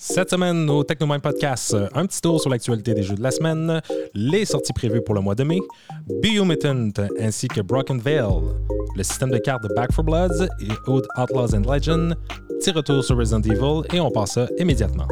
Cette semaine, au Technomind Podcast, un petit tour sur l'actualité des jeux de la semaine, les sorties prévues pour le mois de mai, Biomutant ainsi que Broken Veil, le système de cartes de Back 4 Bloods et Old Outlaws and Legends, petit retour sur Resident Evil et on passe ça immédiatement.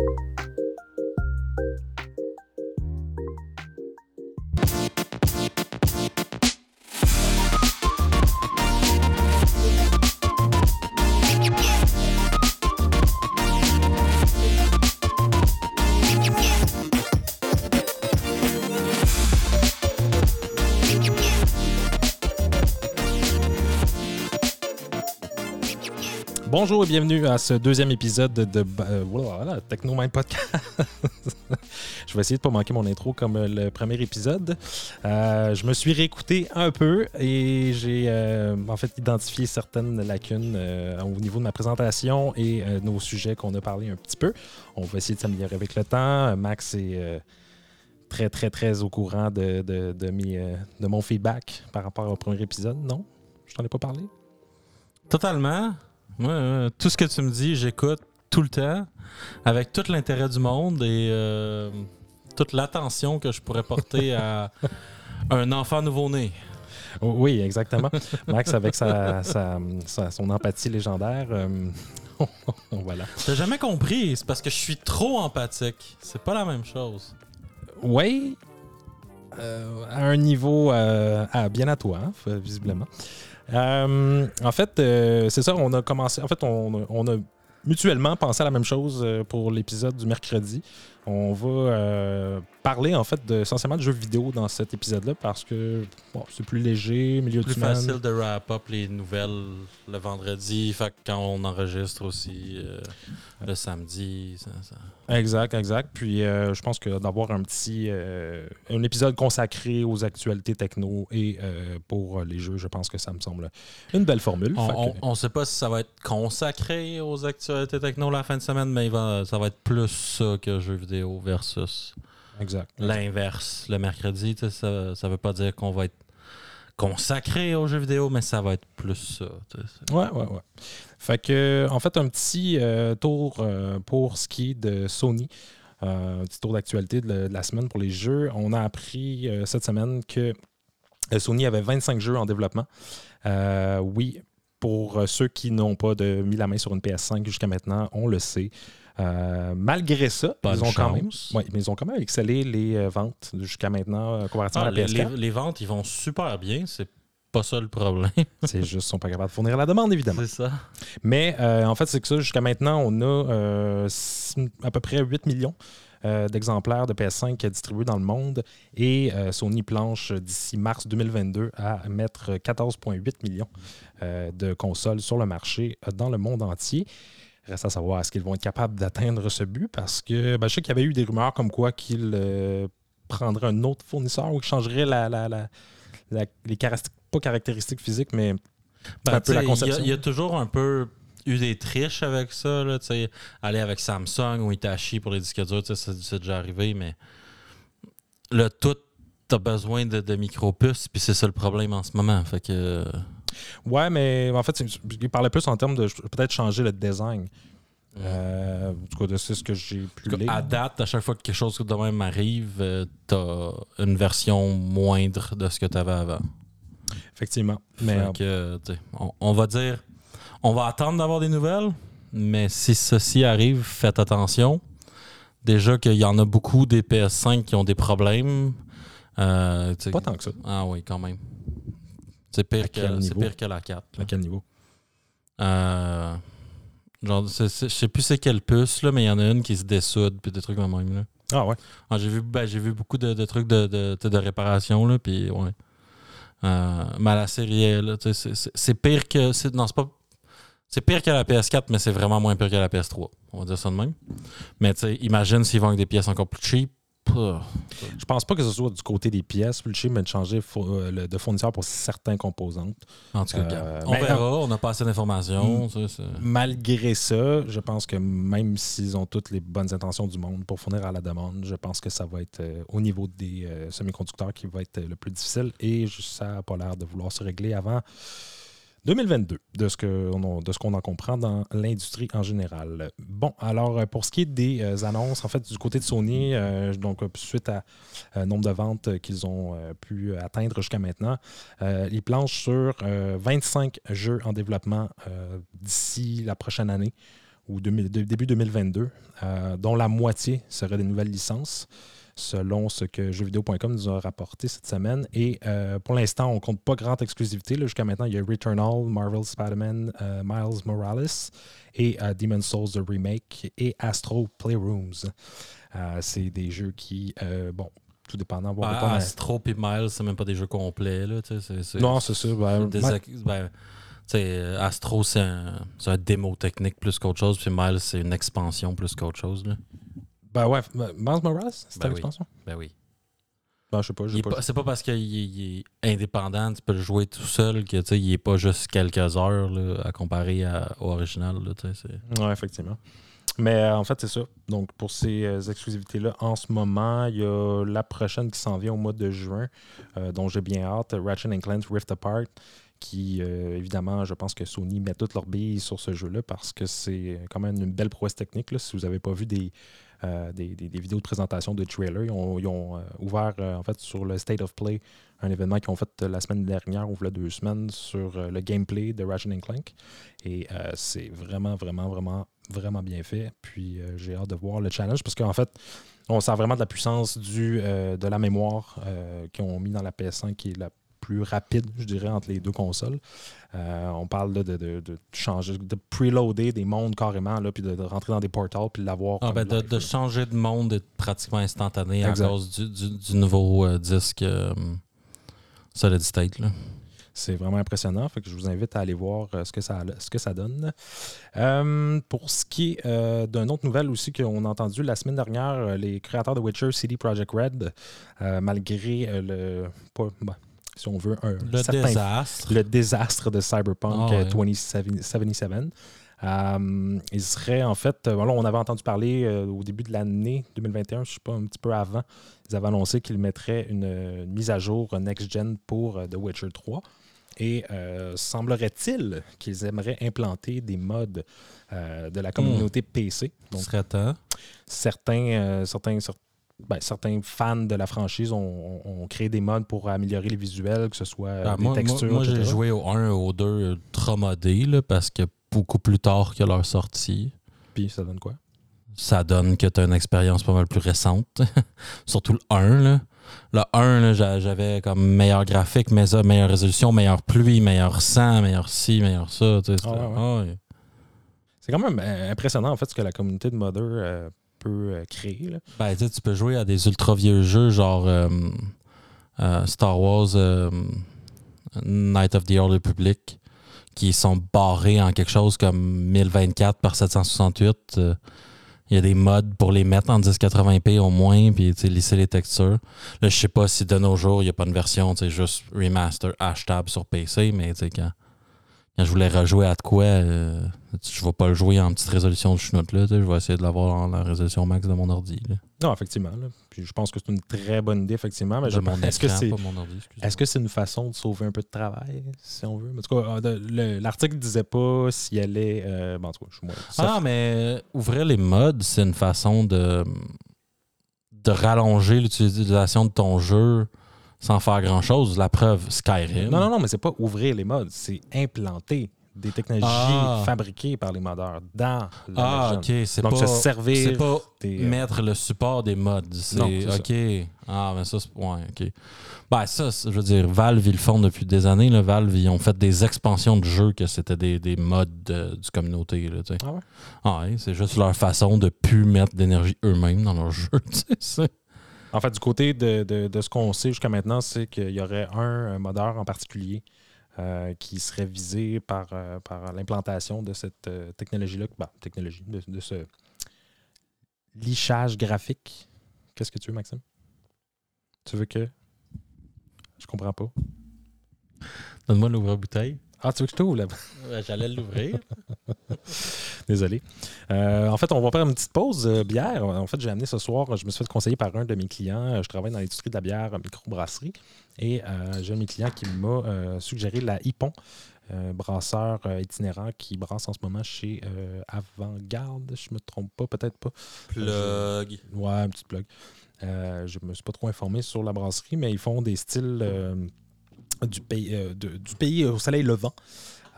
Bonjour et bienvenue à ce deuxième épisode de euh, voilà, Technomind Podcast. je vais essayer de ne pas manquer mon intro comme euh, le premier épisode. Euh, je me suis réécouté un peu et j'ai en fait identifié certaines lacunes au niveau de ma présentation et nos sujets qu'on a parlé un petit peu. On va essayer de s'améliorer avec le temps. Max est très, très, très au courant de, de, de mon feedback par rapport au premier épisode. Non? Je t'en ai pas parlé? Totalement. Ouais, tout ce que tu me dis, j'écoute tout le temps, avec tout l'intérêt du monde et euh, toute l'attention que je pourrais porter à un enfant nouveau-né. Oh, oui, exactement. Max, avec sa, son empathie légendaire. Euh, voilà. T'as jamais compris, c'est parce que je suis trop empathique. C'est pas la même chose. Oui, euh, à un niveau bien à toi, hein, visiblement. Euh, en fait, euh, c'est ça, on a commencé. En fait, on, a mutuellement pensé à la même chose euh, pour l'épisode du mercredi. On va parler en fait de, essentiellement de jeux vidéo dans cet épisode-là parce que c'est plus léger, milieu plus facile de wrap up les nouvelles le vendredi, fait quand on enregistre aussi euh, le samedi. Exact, exact. Puis euh, je pense que d'avoir un petit euh, un épisode consacré aux actualités techno et pour les jeux, je pense que ça me semble une belle formule. On ne sait pas si ça va être consacré aux actualités techno la fin de semaine, mais ça va être plus ça que jeux vidéo versus. L'inverse, le mercredi, ça ne veut pas dire qu'on va être consacré aux jeux vidéo, mais ça va être plus ça. Ouais, ouais, ouais. Fait que, en fait, un petit euh, tour euh, pour ce qui est de Sony. Euh, un petit tour d'actualité de, la semaine pour les jeux. On a appris cette semaine que Sony avait 25 jeux en développement. oui, pour ceux qui n'ont pas de, mis la main sur une PS5 jusqu'à maintenant, on le sait. Euh, malgré ça, ils ont, quand même, mais ils ont quand même excellé les euh, ventes jusqu'à maintenant euh, comparativement à la ah, PS4. Les, ventes, ils vont super bien. C'est pas ça le problème. c'est juste qu'ils sont pas capables de fournir la demande, évidemment. C'est ça. Mais en fait, c'est que ça, jusqu'à maintenant, on a à peu près 8 millions d'exemplaires de PS5 distribués dans le monde et Sony planche d'ici mars 2022 à mettre 14,8 millions de consoles sur le marché dans le monde entier. Reste à savoir est-ce qu'ils vont être capables d'atteindre ce but parce que ben, je sais qu'il y avait eu des rumeurs comme quoi qu'ils euh, prendraient un autre fournisseur ou qu'ils changeraient la, les caractéristiques, pas caractéristiques physiques, mais ben, un peu la conception. Il y, a toujours un peu eu des triches avec ça. Là, aller avec Samsung ou Hitachi pour les disques durs, c'est déjà arrivé, mais le tout, tu as besoin de, de micro-puces, puis c'est ça le problème en ce moment. Fait que. Ouais, mais en fait, il parlait plus en termes de peut-être changer le design. Euh, en tout cas, c'est ce que j'ai pu lire. À date, à chaque fois que quelque chose de même arrive, euh, tu as une version moindre de ce que tu avais avant. Effectivement. Mais euh, on, va dire, on va attendre d'avoir des nouvelles, mais si ceci arrive, faites attention. Déjà qu'il y en a beaucoup des PS5 qui ont des problèmes. pas tant que ça. Ah oui, quand même. C'est pire, que, pire que la 4. À quel niveau? Euh, genre, je sais plus c'est quelle puce, là, mais il y en a une qui se dessoude, puis des trucs comme même. Là. Ah ouais? Ah, j'ai vu, ben, vu beaucoup de, trucs de, de, réparation, là, puis ouais. Euh, mais la série, c'est pire que. Non, c'est pas. C'est pire que la PS4, mais c'est vraiment moins pire que la PS3. On va dire ça de même. Mais tu imagine s'ils vont avec des pièces encore plus cheap, je pense pas que ce soit du côté des pièces, mais de changer euh, de fournisseur pour certains composantes. En tout cas, euh, on verra, on n'a pas assez d'informations. Malgré ça, je pense que même s'ils ont toutes les bonnes intentions du monde pour fournir à la demande, je pense que ça va être euh, au niveau des semi-conducteurs qui va être le plus difficile. Et ça n'a pas l'air de vouloir se régler avant 2022, de ce qu'on en comprend dans l'industrie en général. Bon, alors pour ce qui est des annonces, en fait, du côté de Sony, donc suite à nombre de ventes qu'ils ont pu atteindre jusqu'à maintenant, ils planchent sur 25 jeux en développement d'ici la prochaine année ou début 2022, dont la moitié serait des nouvelles licences selon ce que jeuxvideo.com nous a rapporté cette semaine. Et euh, pour l'instant, on ne compte pas grande exclusivité. Jusqu'à maintenant, il y a Returnal, Marvel Spider-Man, euh, Miles Morales et euh, Demon's Souls The Remake et Astro Playrooms. c'est des jeux qui, bon, tout dépendant. Bon, Astro et Miles, c'est même pas des jeux complets. Là, non, c'est. Ben, ben Astro, c'est un, un, démo technique plus qu'autre chose, puis Miles, c'est une expansion plus qu'autre chose. Là. Ben ouais, Miles Morales, c'est ben l'expansion? Ben oui. Ben, je sais pas. pas c'est pas parce qu'il est, indépendant, tu peux le jouer tout seul, que il est pas juste quelques heures là, à comparer à, au original. Là, ouais, effectivement. Mais euh, en fait, c'est ça. Donc, pour ces euh, exclusivités-là, en ce moment, il y a la prochaine qui s'en vient au mois de juin, euh, dont j'ai bien hâte, Ratchet Clank Rift Apart, qui, évidemment, je pense que Sony met toutes leurs billes sur ce jeu-là parce que c'est quand même une belle prouesse technique. Là. Si vous n'avez pas vu des, euh, des, vidéos de présentation de trailer. Ils ont, euh, ouvert, euh, en fait, sur le State of Play, un événement qu'ils ont fait la semaine dernière, ou deux semaines, sur le gameplay de Ratchet Clank. Et c'est vraiment, vraiment, vraiment, vraiment bien fait. Puis j'ai hâte de voir le challenge parce qu'en fait, on sent vraiment de la puissance du, de la mémoire qu'ils ont mis dans la PS5 qui est la plus rapide, je dirais, entre les deux consoles. Euh, on parle de, de, changer, de preloader des mondes carrément, là, puis de, rentrer dans des portals, puis de l'avoir. Ah, ben de, changer de monde est pratiquement instantané à cause du, nouveau euh, disque euh, Solid State. C'est vraiment impressionnant. Fait que je vous invite à aller voir ce, que ça, ce que ça donne. pour ce qui est d'une autre nouvelle aussi qu'on a entendu la semaine dernière, les créateurs de Witcher, CD Projekt Red, malgré le. Pas, ben, si on veut, un le désastre. Le désastre de Cyberpunk 2077. Ah, euh, il serait en fait, euh, on avait entendu parler euh, au début de l'année 2021, je ne sais pas, un petit peu avant, ils avaient annoncé qu'ils mettraient une, mise à jour next-gen pour The Witcher 3. Et semblerait-il qu'ils aimeraient implanter des modes de la communauté hmm. PC. Donc, serait temps. Certains, certains, certains ben, certains fans de la franchise ont, créé des modes pour améliorer les visuels, que ce soit ben, des textures. Moi, j'ai joué au 1 et au 2 trop modé parce que beaucoup plus tard que leur sortie. Puis ça donne quoi? Ça donne que tu as une expérience pas mal plus récente. Surtout le 1. Là. Le 1, j'avais comme meilleur graphique, meilleure résolution, meilleure pluie, meilleur sang, meilleur ci, meilleur ça. Ah C'est quand même euh, impressionnant en fait ce que la communauté de modder euh, euh, créer. Ben, tu peux jouer à des ultra vieux jeux genre euh, euh, Star Wars Night of the Old Republic qui sont barrés en quelque chose comme 1024 par 768. Il y a des modes pour les mettre en 1080p au moins, puis lisser les textures. Là, je sais pas si de nos jours, il n'y a pas une version, juste remaster hashtag sur PC, mais quand, quand je voulais rejouer à de quoi, euh, je vais pas le jouer en petite résolution de chenoute là. Je vais essayer de l'avoir en la résolution max de mon ordi. Non, effectivement. Puis je pense que c'est une très bonne idée, effectivement. Mais est-ce que c'est est-ce que c'est une façon de sauver un peu de travail, si on veut? En tout cas, euh, l'article disait pas si elle est. Euh, bon, en tout cas, je suis Ah, mais ouvrir les modes, c'est une façon de, de rallonger l'utilisation de ton jeu sans faire grand-chose. La preuve, Skyrim. Non, non, non, mais c'est pas ouvrir les modes, c'est implanter des technologies ah. fabriquées par les modeurs dans la Ah, ok. C'est pas, se servir. C'est pas euh, mettre le support des modes. C'est ok. Ah, mais ça, c'est. Ouais, ok. Ben, ça, je veux dire, Valve, ils le font depuis des années. Là. Valve, ils ont fait des expansions de jeux que c'était des, des modes du communauté. Là, ah ouais? Ah ouais, c'est juste leur façon de plus mettre d'énergie eux-mêmes dans leurs jeux. En fait, du côté de, ce qu'on sait jusqu'à maintenant, c'est qu'il y aurait un, modeur en particulier euh, qui serait visé par, euh, l'implantation de cette euh, technologie-là, bah, technologie, de, ce lichage graphique. Qu'est-ce que tu veux, Maxime? Tu veux que? Je comprends pas. Donne-moi l'ouvre-bouteille. Ah, tu veux que je t'ouvre là? J'allais l'ouvrir. Désolé. Euh, en fait, on va faire une petite pause euh, bière. En fait, j'ai amené ce soir, je me suis fait conseiller par un de mes clients. Je travaille dans l'industrie de la bière microbrasserie. Et j'ai un de mes clients qui m'a euh, suggéré la Hippon, euh, brasseur euh, itinérant qui brasse en ce moment chez euh, Avant-Garde, je me trompe pas, peut-être pas. Plug. Ouais, un petit plug. Euh, je me suis pas trop informé sur la brasserie, mais ils font des styles euh, du, pays, euh, du pays au soleil levant.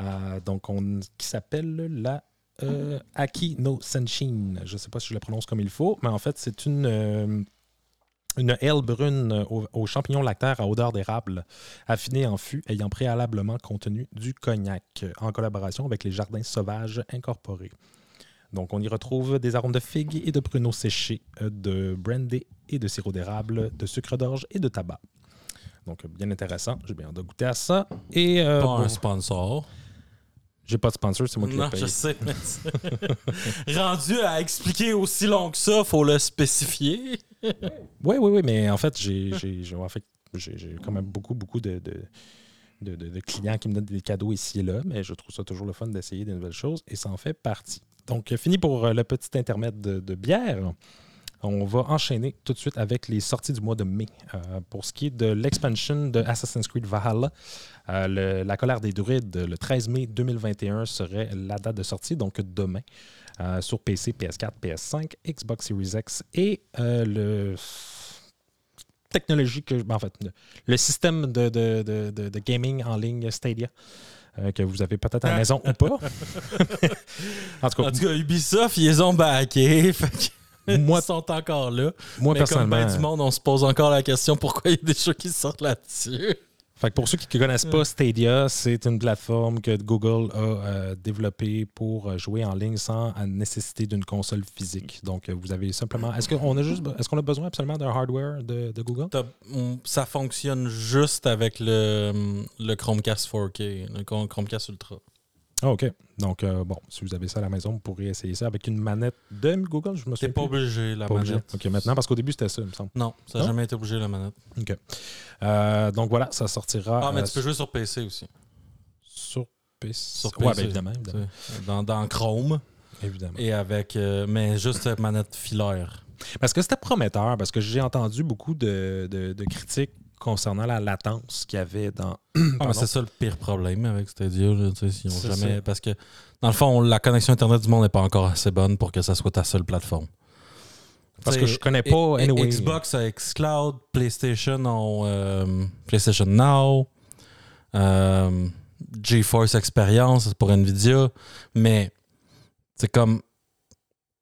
Euh, donc, on, qui s'appelle la euh, Aki no Senshin. Je ne sais pas si je le prononce comme il faut, mais en fait, c'est une, euh, une aile brune au- aux champignons lactaires à odeur d'érable, affinée en fût, ayant préalablement contenu du cognac, en collaboration avec les jardins sauvages incorporés. Donc, on y retrouve des arômes de figues et de pruneaux séchés, de brandy et de sirop d'érable, de sucre d'orge et de tabac. Donc, bien intéressant. J'ai bien hâte de goûter à ça. Et euh, Pas un sponsor. j'ai pas de sponsor, c'est moi qui l'ai Non, payé. je sais. mais Rendu à expliquer aussi long que ça, faut le spécifier. Oui, oui, oui, mais en fait, j'ai en fait, quand même beaucoup, beaucoup de, de, de- de- de clients qui me donnent des cadeaux ici et là, mais je trouve ça toujours le fun d'essayer des nouvelles choses et ça en fait partie. Donc, fini pour euh, le petit intermède de, de bière. On va enchaîner tout de suite avec les sorties du mois de mai. Euh, pour ce qui est de l'expansion de Assassin's Creed Valhalla, euh, le- la colère des druides, le 13 mai 2021 serait la date de sortie, donc demain, euh, sur PC, PS4, PS5, Xbox Series X et le technologie que, ben, en fait, le, système de, de- de- de- de gaming en ligne Stadia. que vous avez peut-être à la maison ou pas. en tout En cas, tout cas, Ubisoft, ils les ont backés. Fait Moi- sont encore là. moi Mais comme personnellement, ben du monde, on se pose encore la question pourquoi il y a des jeux qui sortent là-dessus? Fait que pour ceux qui ne connaissent pas Stadia, c'est une plateforme que Google a euh, développée pour euh, jouer en ligne sans la nécessité d'une console physique. Donc, euh, vous avez simplement. Est-ce qu'on a juste, est-ce qu'on a besoin absolument d'un hardware de, de Google? On- Ça fonctionne juste avec le, le Chromecast 4K, le Chrome- Chromecast Ultra. Ah, ok. Donc, euh, bon, si vous avez ça à la maison, vous pourrez essayer ça avec une manette de Google. Je me T'es souviens pas obligé, la Pas obligé. manette. Ok, maintenant, parce qu'au début, c'était ça, il me semble. Non, ça n'a jamais été obligé, la manette. Euh, donc voilà, ça sortira Ah, mais euh, tu peux jouer sur PC aussi. sur PC. Sur Ouais, PC. ben, évidemment, Dans, dans Chrome. évidemment. Et avec. euh, mais juste manette filaire. Parce que c'était prometteur, parce que j'ai entendu beaucoup de, de- de critiques concernant la latence qu'il y avait dans. Ah, c'est ça le pire problème avec Stadia. Là, s'ils ont jamais... ça. Parce que, dans le fond, la connexion Internet du monde n'est pas encore assez bonne pour que ça soit ta seule plateforme. Parce que je connais pas, anyway. Xbox a Xcloud, PlayStation ont euh, PlayStation Now, euh, GeForce Experience pour Nvidia, mais c'est comme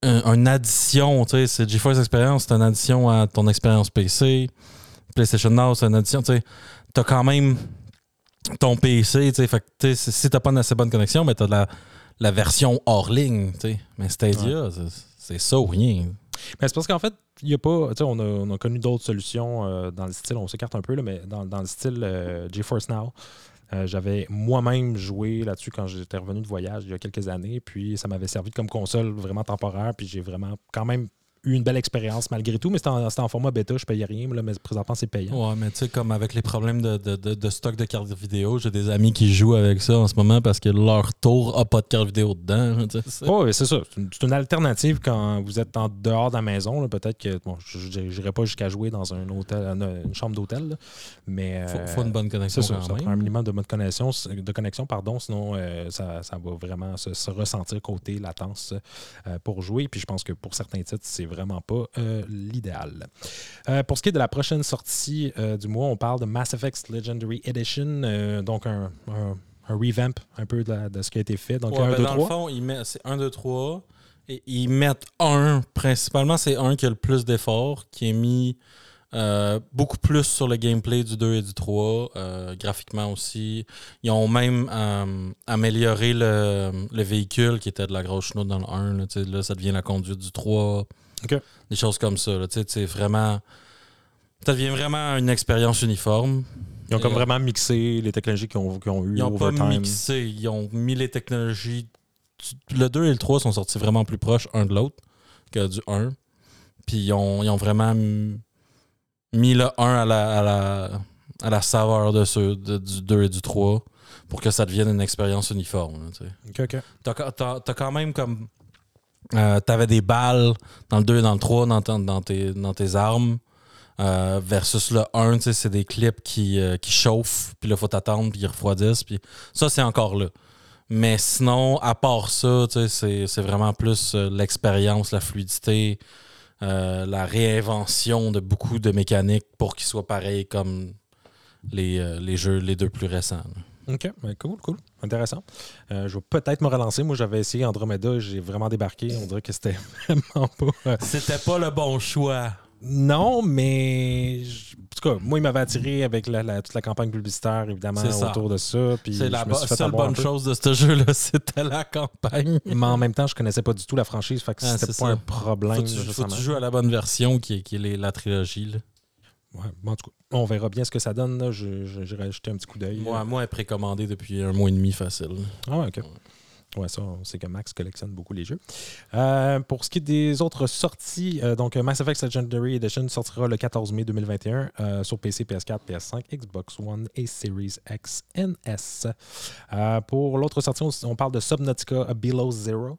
un- une addition, tu sais, c'est GeForce Experience, c'est une addition à ton expérience PC. PlayStation Now, c'est une addition, tu sais, t'as quand même ton PC, tu sais, fait que, tu sais, si t'as pas une assez bonne connexion, mais t'as la, la version hors ligne, tu sais. Mais Stadia, c'est- c'est ça ou rien. Mais c'est parce qu'en fait, il y a pas. Tu sais, on a, on a connu d'autres solutions euh, dans le style, on s'écarte un peu, là, mais dans, dans le style euh, GeForce Now. Euh, J'avais moi-même joué là-dessus quand j'étais revenu de voyage il y a quelques années, puis ça m'avait servi comme console vraiment temporaire, puis j'ai vraiment quand même eu une belle expérience malgré tout, mais c'était en, format bêta, je payais rien, là, mais présentement c'est payant. Ouais, mais tu sais, comme avec les problèmes de, de- de- de stock de cartes vidéo, j'ai des amis qui jouent avec ça en ce moment parce que leur tour a pas de carte vidéo dedans. Oui, c'est ça. C'est une, alternative quand vous êtes en dehors de la maison. Peut-être que bon, je n'irai pas jusqu'à jouer dans un hôtel, une, chambre d'hôtel, mais Faut, euh, faut une bonne connexion C'est ça, prend un minimum de mode connexion, de connexion pardon, sinon euh, ça, ça va vraiment se, se ressentir côté latence euh, pour jouer. Puis je pense que pour certains titres, c'est vraiment pas euh, l'idéal. Euh, pour ce qui est de la prochaine sortie euh, du mois, on parle de Mass Effect Legendary Edition, donc un, un- un revamp un peu de, la- de ce qui a été fait. Donc Ouais, un, ben, deux, dans le fond, c'est 1, 2, 3. Et ils mettent un, principalement, c'est un qui a le plus d'efforts, qui est mis euh, beaucoup plus sur le gameplay du 2 et du 3, euh, graphiquement aussi. Ils ont même euh, amélioré le, le véhicule qui était de la grosse chenoute dans le 1. Là, tu sais, là, ça devient la conduite du 3. Des choses comme ça. Là, tu sais, c'est vraiment. Ça devient vraiment une expérience uniforme. Ils ont comme euh, vraiment mixé les technologies qu'ils ont, qu'ils ont eues Ils n'ont pas mixé, ils ont mis les technologies. Le 2 et le 3 sont sortis vraiment plus proches un de l'autre que du 1. Puis ils ont, ils ont vraiment mis le 1 à la, à la, à la saveur de ceux de- du 2 et du 3 pour que ça devienne une expérience uniforme. tu sais. Ok, ok. T'as, t'as- t'as quand même comme. Euh, T'avais des balles dans le 2 et dans le 3 dans, tes, armes. Euh, versus le 1, tu sais, c'est des clips qui, euh, qui chauffent, puis là, faut t'attendre, puis ils refroidissent, puis ça, c'est encore là. Mais sinon, à part ça, c'est- vraiment plus euh, l'expérience, la fluidité, la réinvention de beaucoup de mécaniques pour qu'ils soient pareils comme les, jeux, les deux plus récents. OK, ben, cool, cool. Intéressant. Euh, je vais peut-être me relancer. Moi, j'avais essayé Andromeda, j'ai vraiment débarqué. On dirait que c'était vraiment pas. euh, C'était pas le bon choix. Non, mais je- en tout cas, moi, il m'avait attiré avec la, la- toute la campagne publicitaire, évidemment, autour de ça. Puis C'est la seule bonne chose de ce jeu-là, c'était la campagne. Mais en même temps, je connaissais pas du tout la franchise, fait que Ah, c'était pas ça. un problème. Faut que tu, faut joues à la bonne version qui est, qui est les- la trilogie. Là? Ouais, bon, en tout cas, on verra bien ce que ça donne. là. Je- je- J'irai ajouter un petit coup d'œil. Moi, moi, elle est précommandée depuis un mois et demi facile. Ah ouais, ok. Ouais, ça, on sait que Max collectionne beaucoup les jeux. Euh, pour ce qui est des autres sorties, euh, donc Mass Effect Legendary Edition sortira le 14 mai 2021 euh, sur PC, PS4, PS5, Xbox One et Series X NS. Euh, pour l'autre sortie, on, on parle de Subnautica Below Zero.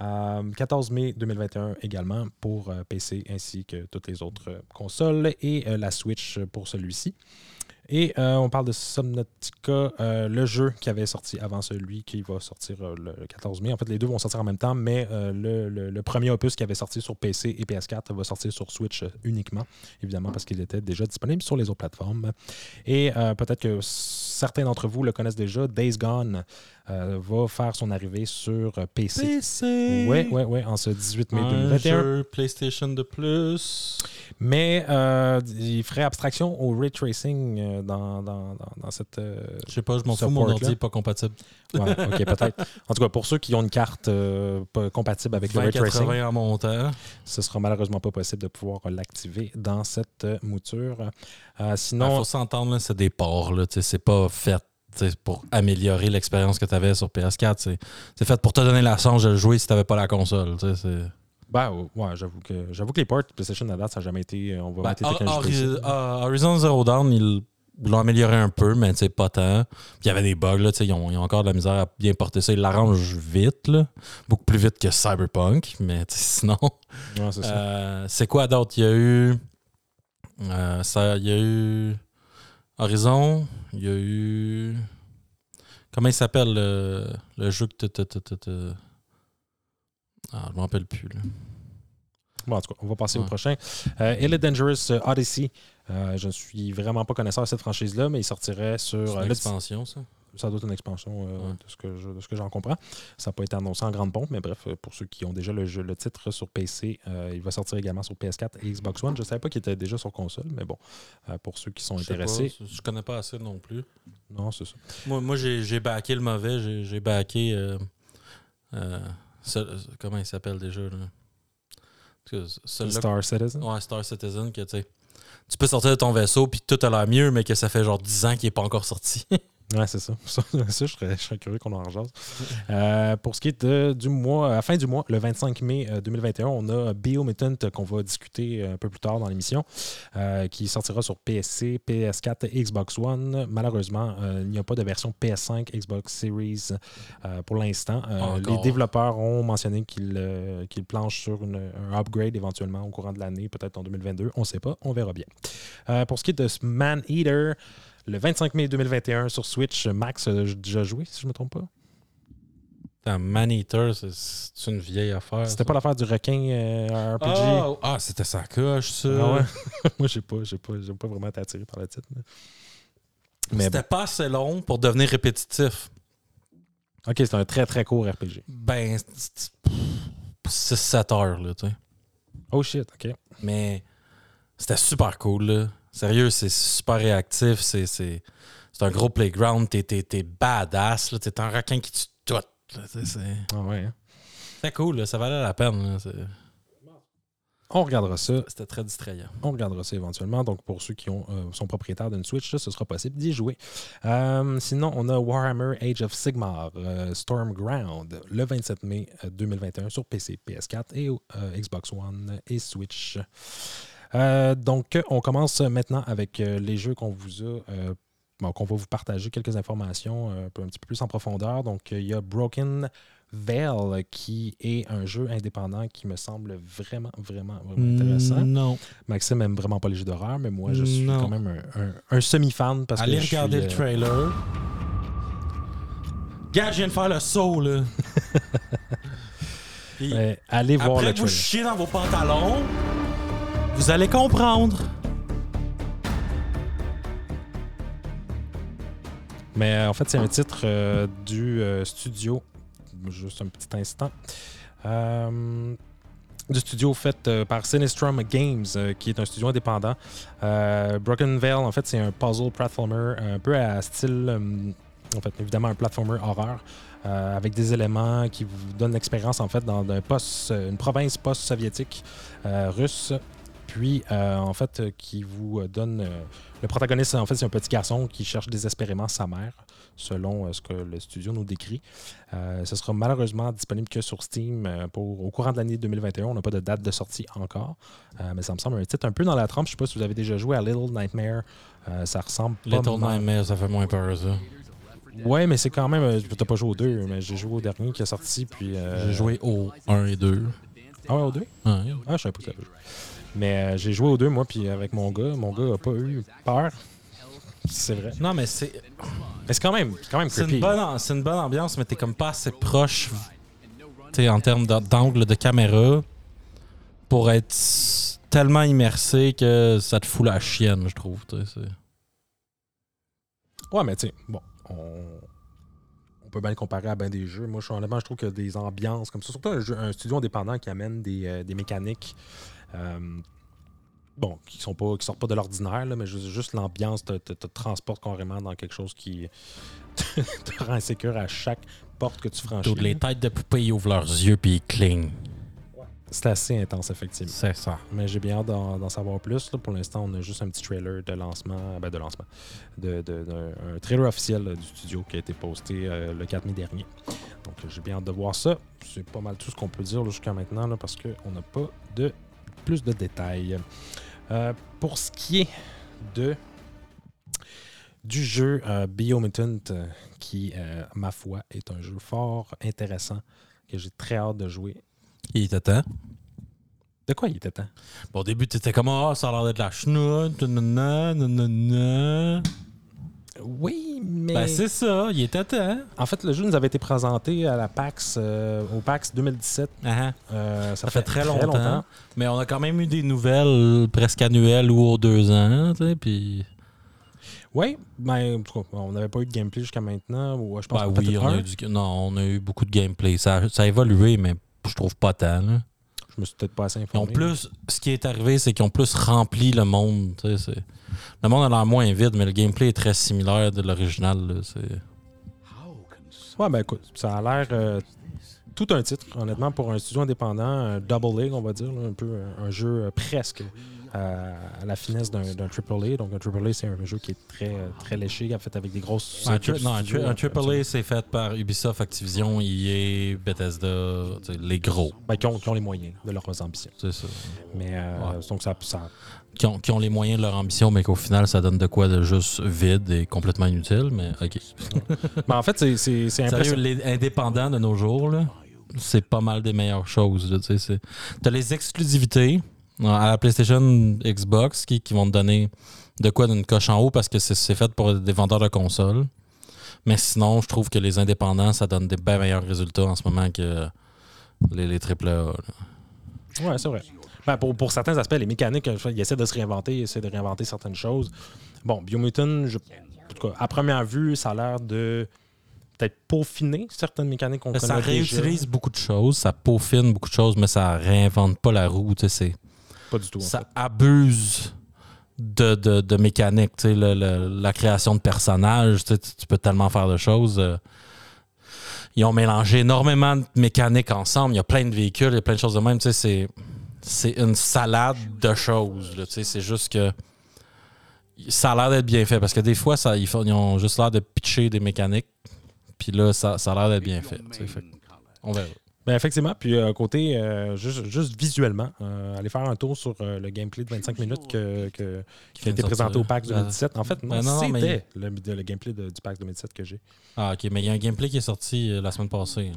Euh, 14 mai 2021 également pour euh, PC ainsi que toutes les autres euh, consoles et euh, la Switch pour celui-ci. Et euh, on parle de Subnautica, euh, le jeu qui avait sorti avant celui qui va sortir euh, le le 14 mai. En fait, les deux vont sortir en même temps, mais euh, le, le- premier opus qui avait sorti sur PC et PS4 va sortir sur Switch euh, uniquement, évidemment, parce qu'il était déjà disponible sur les autres plateformes. Et euh, peut-être que certains d'entre vous le connaissent déjà, Days Gone euh, va faire son arrivée sur euh, PC. PC! Oui, oui, oui, en ce 18 mai Un 2021. jeu PlayStation de plus. Mais euh, il ferait abstraction au ray tracing dans, dans- dans- dans cette. Je sais pas, je m'en fous, mon ordi est pas compatible. Ouais, ok, peut-être. En tout cas, pour ceux qui ont une carte pas compatible avec le ray tracing, 2080 en montant. ce sera malheureusement pas possible de pouvoir l'activer dans cette mouture. Euh, Il sinon, faut s'entendre, c'est des ports. là, C'est pas fait tu sais, pour améliorer l'expérience que tu avais sur PS4. C'est fait pour te donner la chance de le jouer si tu n'avais pas la console. ben, ouais, j'avoue que j'avoue que les ports PlayStation à date, ça n'a jamais été. On va Ben, mettre ah, Horizon Zero Dawn, ils l'ont amélioré un peu, mais pas tant. Puis il y avait des bugs, là, ils, ont, ils ont encore de la misère à bien porter ça. Ils l'arrangent vite, là. beaucoup plus vite que Cyberpunk, mais sinon. Ouais, c'est ça. Euh, c'est quoi d'autre? Il y a eu. euh, ça, il y a eu. Horizon. Il y a eu. Comment il s'appelle le, le jeu que tu. Ah, je m'en rappelle plus. Là. Bon, en tout cas, on va passer au prochain. Euh, Elite Dangerous euh, Odyssey. Euh, je ne suis vraiment pas connaisseur de cette franchise-là, mais il sortirait sur. C'est euh, une le- expansion, ça. Ça doit être une expansion euh, Ouais. de ce que je- de ce que j'en comprends. Ça n'a pas été annoncé en grande pompe, mais bref, euh, pour ceux qui ont déjà le, jeu, le titre sur PC, euh, il va sortir également sur PS4 et Xbox One. Je ne savais pas qu'il était déjà sur console, mais bon, euh, pour ceux qui sont Je intéressés, pas, je connais pas assez non plus. non, c'est ça. Moi, moi j'ai backé le mauvais. J'ai backé. comment il s'appelle déjà? Là? Star Citizen? Ouais, Star Citizen, que tu sais. Tu peux sortir de ton vaisseau, puis tout a l'air mieux, mais que ça fait genre 10 ans qu'il n'est pas encore sorti. Ouais, c'est ça. Ça, ça, je, serais, je serais curieux qu'on en rejase. Euh, pour ce qui est de- du mois, à la fin du mois, le 25 mai euh, 2021, on a Biomutant euh, qu'on va discuter euh, un peu plus tard dans l'émission, euh, qui sortira sur PSC, PS4 et Xbox One. Malheureusement, euh, il n'y a pas de version PS5, Xbox Series euh, pour l'instant. Euh, les développeurs ont mentionné qu'ils euh, qu'ils planchent sur une- un upgrade éventuellement au courant de l'année, peut-être en 2022. On ne sait pas, on verra bien. Euh, pour ce qui est de Man Eater, le 25 mai 2021 sur Switch, Max a déjà joué, si je ne me trompe pas? Putain, Man-Eater, c'est- c'est une vieille affaire. C'était pas l'affaire du requin euh, RPG. Ah, ah, c'était sa coche, ça. Ah ouais? Moi, j'ai pas, j'ai pas, j'ai pas vraiment été attiré par le titre. Mais C'était pas assez long pour devenir répétitif. ok, c'est un très très court RPG. Ben, 6-7 heures, là, tu sais. Oh shit, ok. Mais c'était super cool, là. Sérieux, c'est super réactif. C'est un gros playground. T'es badass. T'es un requin qui tue tout. C'est Ah ouais. hein. cool, là. Ça valait la peine, là. On regardera ça. C'était très distrayant. On regardera ça éventuellement. Donc, pour ceux qui ont, euh, sont propriétaires d'une Switch, là, ce sera possible d'y jouer. Euh, sinon, on a Warhammer Age of Sigmar euh, Stormground le 27 mai euh, 2021 sur PC, PS4 et euh, Xbox One et Switch. Euh, donc, on commence maintenant avec euh, les jeux qu'on vous a. euh, bon, qu'on va vous partager quelques informations euh, un, peu, un petit peu plus en profondeur. Donc, il y a Broken Veil, qui est un jeu indépendant qui me semble vraiment, vraiment, vraiment intéressant. Non. Maxime aime vraiment pas les jeux d'horreur, mais moi, je suis Non. quand même un, un- un semi-fan parce Allez que suis, regarder le trailer. Gars, je viens de faire le saut, là. Puis, euh, allez voir après le vous trailer. chiez dans vos pantalons, vous allez comprendre. Mais euh, en fait, c'est un titre euh, du euh, studio. Juste un petit instant. Du studio fait par Sinistrum Games, qui est un studio indépendant. Broken Veil, en fait, c'est un puzzle platformer un peu à style, en fait, évidemment, un platformer horreur. avec des éléments qui vous donnent l'expérience en fait dans un post, une province post-soviétique russe, puis euh, en fait euh, qui vous euh, donne le protagoniste, en fait, c'est un petit garçon qui cherche désespérément sa mère, selon ce que le studio nous décrit. Ce sera malheureusement disponible que sur Steam pour, au courant de l'année 2021. On n'a pas de date de sortie encore, mais ça me semble un titre un peu dans la trempe. Je ne sais pas si vous avez déjà joué à Little Nightmare. Ça ressemble pas Little mal. Nightmare, ça fait moins peur, ça. Ouais, mais c'est quand même. T'as pas joué au 2, mais j'ai joué au dernier qui est sorti. Puis, euh, J'ai joué au 1 et 2. Ah ouais, au 2 Ouais. Ah, je savais pas que t'avais joué. Mais euh, j'ai joué au 2, moi, puis avec mon gars. Mon gars a pas eu peur. C'est vrai. Non, mais c'est Mais c'est quand même, c'est quand même c'est creepy. une, c'est une bonne ambiance, mais t'es comme pas assez proche sais, en termes d'angle de caméra pour être tellement immersé que ça te fout la chienne, je trouve. tu sais, c'est- Ouais, mais tu sais, bon, on, on peut bien le comparer à bien des jeux. Moi, je, honnêtement, je trouve que des ambiances comme ça, surtout un, jeu- un studio indépendant qui amène des, euh, des mécaniques, euh, bon, qui sont pas, qui sortent pas de l'ordinaire, mais juste, l'ambiance te, te- te transporte carrément dans quelque chose qui te, rend insécure à chaque porte que tu franchis. Toutes les têtes de poupées ouvrent leurs yeux puis ils clignent. C'est assez intense, effectivement. C'est ça. Mais j'ai bien hâte d'en savoir plus. là. Pour l'instant, on a juste un petit trailer de lancement, ben de lancement, de, un trailer officiel là, du studio qui a été posté euh, le 4 mai dernier. Donc euh, j'ai bien hâte de voir ça. C'est pas mal tout ce qu'on peut dire jusqu'à maintenant là, parce qu'on n'a pas de plus de détails. Euh, pour ce qui est de du jeu euh, Biomutant, euh, qui, euh, ma foi, est un jeu fort intéressant que j'ai très hâte de jouer. Il était temps. De quoi il était temps? Bon, au début, t'étais comme, ah, ça a l'air d'être la chenoute, nanana, nanana. Oui, mais... Ben, c'est ça, il était temps. En fait, le jeu nous avait été présenté à la PAX, euh, au PAX 2017. Ah, Euh, Ça fait très longtemps. Mais on a quand même eu des nouvelles presque annuelles ou aux deux ans, tu sais, puis... Oui, ben, en tout cas, on n'avait pas eu de gameplay jusqu'à maintenant. Ou, euh, je pense Ben oui, on a, eu du- non, on a eu beaucoup de gameplay. Ça, ça a évolué, mais je trouve pas tant. là. Je me suis peut-être pas assez Ils ont informé. plus, ce qui est arrivé, c'est qu'ils ont plus rempli le monde. Le monde a l'air moins vide, mais le gameplay est très similaire de l'original. là, c'est- Ouais, ben écoute, ça a l'air euh, tout un titre, honnêtement, pour un studio indépendant, un double league, on va dire, là, un peu un, un jeu euh, presque à la finesse d'un d'un triple A. Donc un triple A, c'est un jeu qui est très, euh, très léché, en fait, avec des grosses. Un, tri- non, un, tri- un euh, triple A, c'est fait par Ubisoft, Activision, EA, Bethesda, les gros. ben, qui, ont, qui ont les moyens de leurs ambitions. C'est ça. Mais euh, donc ça, ça, Qui ont, qui ont les moyens de leur ambition, mais qu'au final, ça donne de quoi de juste vide et complètement inutile. Mais OK. Mais en fait, c'est- impressionnant. les indépendants de nos jours, là, c'est pas mal des meilleures choses. tu T'as les exclusivités à la PlayStation, Xbox, qui, qui vont te donner de quoi d'une coche en haut parce que c'est fait pour des vendeurs de consoles. Mais sinon, je trouve que les indépendants, ça donne des bien meilleurs résultats en ce moment que les, les AAA. Ouais, c'est vrai. Ben, pour, pour certains aspects, les mécaniques, euh, ils essaient de se réinventer, ils essaient de réinventer certaines choses. Bon, Biomutant, je, en tout cas, à première vue, ça a l'air de peut-être peaufiner certaines mécaniques qu'on connaît Ça déjà. réutilise beaucoup de choses, ça peaufine beaucoup de choses, mais ça réinvente pas la roue. tu sais, Pas du tout. en ça fait. abuse de, de, de mécanique. tu sais, le- le- la création de personnages, tu, peux tellement faire de choses. euh. Ils ont mélangé énormément de mécaniques ensemble. Il y a plein de véhicules, il y a plein de choses de même. tu sais, C'est, c'est une salade de choses. là, tu sais, C'est juste que ça a l'air d'être bien fait. Parce que des fois, ça, ils, font- ils ont juste l'air de pitcher des mécaniques. Puis là, ça, ça a l'air d'être bien fait. fait On verra. Ben, effectivement, puis euh, côté, euh, juste, juste visuellement, euh, aller faire un tour sur le gameplay de 25 minutes que, que- qui a été présenté au PAX Ben, 2017. En fait, non, ben non, non, mais- c'était le, le gameplay de- du PAX 2017 que j'ai. Ah, ok, mais il y a un gameplay qui est sorti la semaine passée.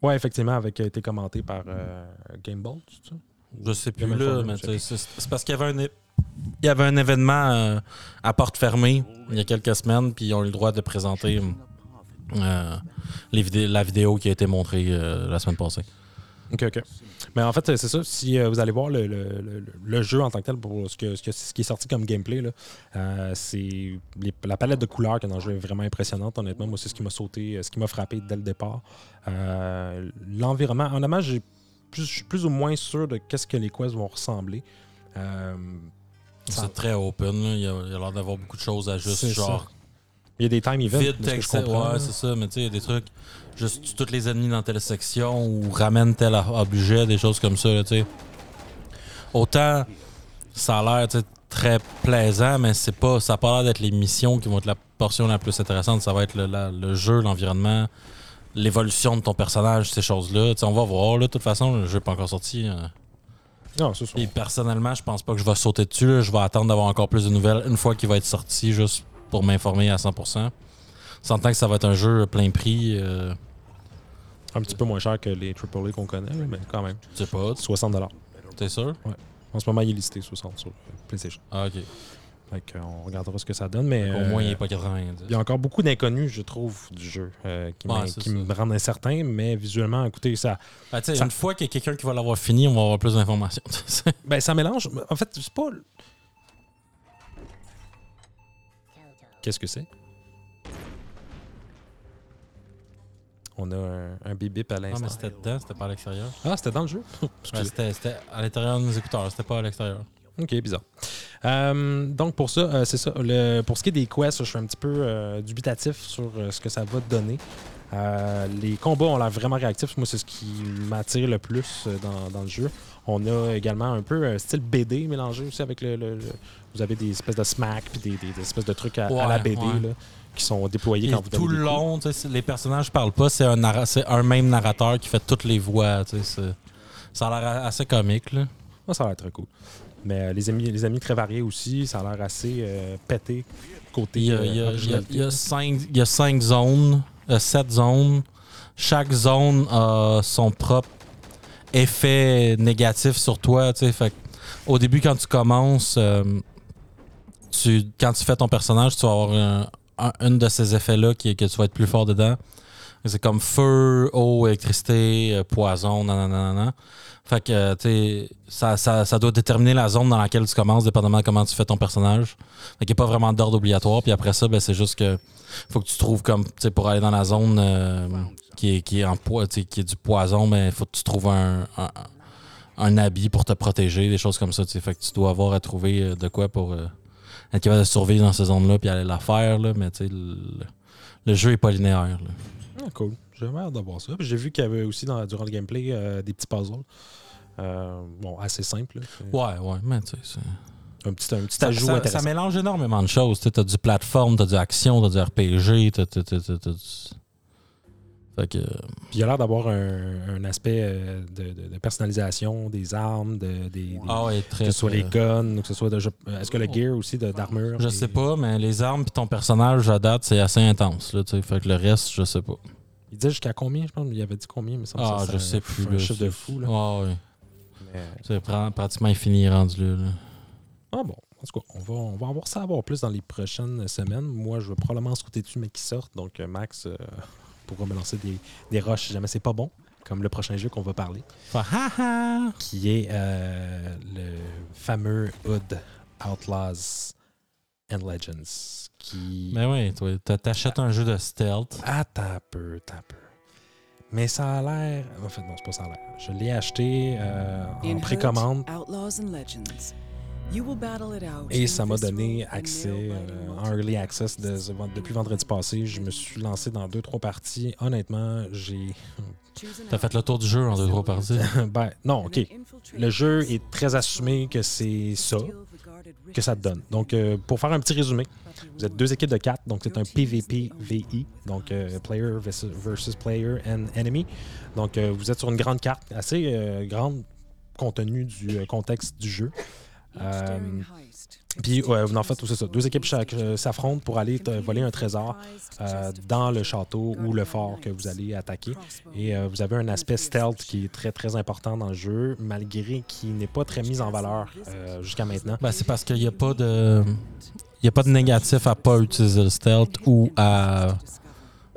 Ouais, effectivement, avec a été commenté par euh, Game Ball, c'est ça? Je sais plus là, mais c'est parce qu'il y avait un, il y avait un événement à porte fermée il y a quelques semaines, puis ils ont eu le droit de présenter euh, les la vidéo qui a été montrée euh, la semaine passée. OK, OK. Mais en fait, c'est ça. Si euh, vous allez voir le, le- le- le jeu en tant que tel, pour ce, que, ce, que- ce qui est sorti comme gameplay, euh, c'est la palette de couleurs qu'il y a dans le jeu est vraiment impressionnante, honnêtement. Moi, c'est ce qui m'a sauté, ce qui m'a frappé dès le départ. Euh, L'environnement, j'ai plus- je suis plus ou moins sûr de qu'est-ce que les quests vont ressembler. C'est très open, là. il y a, l'air d'avoir beaucoup de choses à juste genre il y a des time events, vide de ce ouais, c'est ça, mais tu sais, il y a des trucs, juste tue tous les ennemis dans telle section ou ramène tel objet, des choses comme ça, tu sais. Autant ça a l'air tu sais, très plaisant, mais c'est pas, ça n'a pas l'air d'être les missions qui vont être la portion la plus intéressante, ça va être le, la- le jeu, l'environnement, l'évolution de ton personnage, ces choses-là. Tu sais, on va voir, là, de toute façon, le jeu n'est pas encore sorti. hein. Non, c'est ça. Et personnellement, je pense pas que je vais sauter dessus. là. Je vais attendre d'avoir encore plus de nouvelles une fois qu'il va être sorti, juste pour m'informer à 100%. S'entend que ça va être un jeu plein prix, euh, Un petit peu moins cher que les AAA qu'on connaît, mais quand même. je sais pas, 60 t'es sûr? En ce moment, il est listé 60 sur PlayStation. Ah, ok. Fait qu'on regardera ce que ça donne, mais Au euh, moins, il est pas 90. il y a encore beaucoup d'inconnus, je trouve, du jeu, euh, qui, Ouais, me rendent incertain, mais visuellement, écoutez, ça, Ah, sais, ça- Une fois qu'il y a quelqu'un qui va l'avoir fini, on va avoir plus d'informations. ben, ça mélange. En fait, c'est pas. Qu'est-ce que c'est? On a un, un bip-bip à non, l'instant. mais c'était dedans, c'était pas à l'extérieur. Ah, c'était dans le jeu? Ouais, c'était c'était à l'intérieur de nos écouteurs, c'était pas à l'extérieur. Ok, bizarre. Euh, donc, pour ça, euh, c'est ça. Le- pour ce qui est des quests, je suis un petit peu euh, dubitatif sur ce que ça va te donner. Les combats ont l'air vraiment réactifs. Moi, c'est ce qui m'attire le plus dans, dans le jeu. On a également un peu un style BD mélangé aussi avec le. le- le- vous avez des espèces de smack puis des, des- des espèces de trucs à, à la BD ouais. là, qui sont déployés Et quand vous tout le long, les personnages parlent pas, c'est un, même narrateur qui fait toutes les voix. Ça a l'air assez comique. Là. Ah, ça a l'air très cool. Mais euh, les amis, les amis très variés aussi, ça a l'air assez euh, pété côté. Il y a, euh, il y a- il y a- originalité. il y a cinq, il y a cinq zones, euh, sept zones. Chaque zone a son propre effet négatif sur toi. tu sais. Fait au début, quand tu commences, euh, tu, quand tu fais ton personnage, tu vas avoir un, un- une de ces effets-là qui que tu vas être plus fort dedans. C'est comme feu, eau, électricité, euh, poison, nanana. Fait que, tu ça, ça, ça doit déterminer la zone dans laquelle tu commences, dépendamment de comment tu fais ton personnage. Fait qu'il n'y a pas vraiment d'ordre obligatoire. Puis après ça, ben, c'est juste que faut que tu trouves comme, tu sais, pour aller dans la zone euh, qui, est, qui est en poids, qui est du poison, mais il faut que tu trouves un, un, un habit pour te protéger, des choses comme ça. Fait que tu dois avoir à trouver euh, de quoi pour euh, être capable de survivre dans ces zones-là puis aller la faire. Là, mais tu sais, le, le jeu est pas linéaire. Ah, cool. J'ai hâte de voir ça. J'ai vu qu'il y avait aussi dans, durant le gameplay euh, des petits puzzles. Euh, bon, assez là. C'est Ouais, ouais, mais tu sais, Un petit, un petit ça, ajout ça- intéressant. ça mélange énormément de choses. Tu as du plateforme, tu as du action, tu as du RPG, tu as. Fait que... Puis il a l'air d'avoir un, un aspect euh, de, de- de personnalisation des armes, de, des, des- Ah ouais, très, que ce soit très- les guns, ou que ce soit de jeu- Est-ce que le gear aussi d'armure Je sais pas, mais les armes puis ton personnage à date, c'est assez intense. Là, tu sais. fait que le reste, je sais pas. Il disait jusqu'à combien, je pense? Il avait dit combien, mais ça me Ah, semble que je c'est sais un- plus. Un chiffre de fou. Là. Ouais. Mais- C'est pra- pratiquement infini rendu là. là. Ah bon, en tout cas, on va, on va avoir ça à voir plus dans les prochaines semaines. Moi, je vais probablement sauter dessus, mais qui sortent. Donc, euh, Max euh, pourra me lancer des, des rushs si jamais c'est pas bon, comme le prochain jeu qu'on va parler, qui est euh, le fameux Hood Outlaws and Legends. Qui. Mais ouais, toi, t'a- t'achètes un jeu de stealth. Attends un peu, attends un peu. Mais ça a l'air. En fait, non, c'est pas ça a l'air. Je l'ai acheté euh, en précommande. Hurt, Outlaws and Legends, Et ça m'a donné accès, euh, en early access de- depuis vendredi passé. Je me suis lancé dans deux, trois parties. Honnêtement, j'ai. T'as fait le tour du jeu en deux, trois parties? ben, non, ok. Le jeu est très assumé que c'est ça que ça te donne. Donc, euh, pour faire un petit résumé, vous êtes deux équipes de quatre, donc c'est un PVP-VI, donc euh, player versus, versus player and enemy. Donc, euh, vous êtes sur une grande carte, assez euh, grande compte tenu du euh, contexte du jeu. Euh, puis, en fait, c'est ça. Deux équipes euh, s'affrontent pour aller voler un trésor euh, dans le château ou le fort que vous allez attaquer. Et vous avez un aspect stealth qui est très, très important dans le jeu, malgré qu'il n'est pas très mis en valeur jusqu'à maintenant. Ben, c'est parce qu'il n'y a pas de. Il y a pas de négatif à pas utiliser le stealth ou à.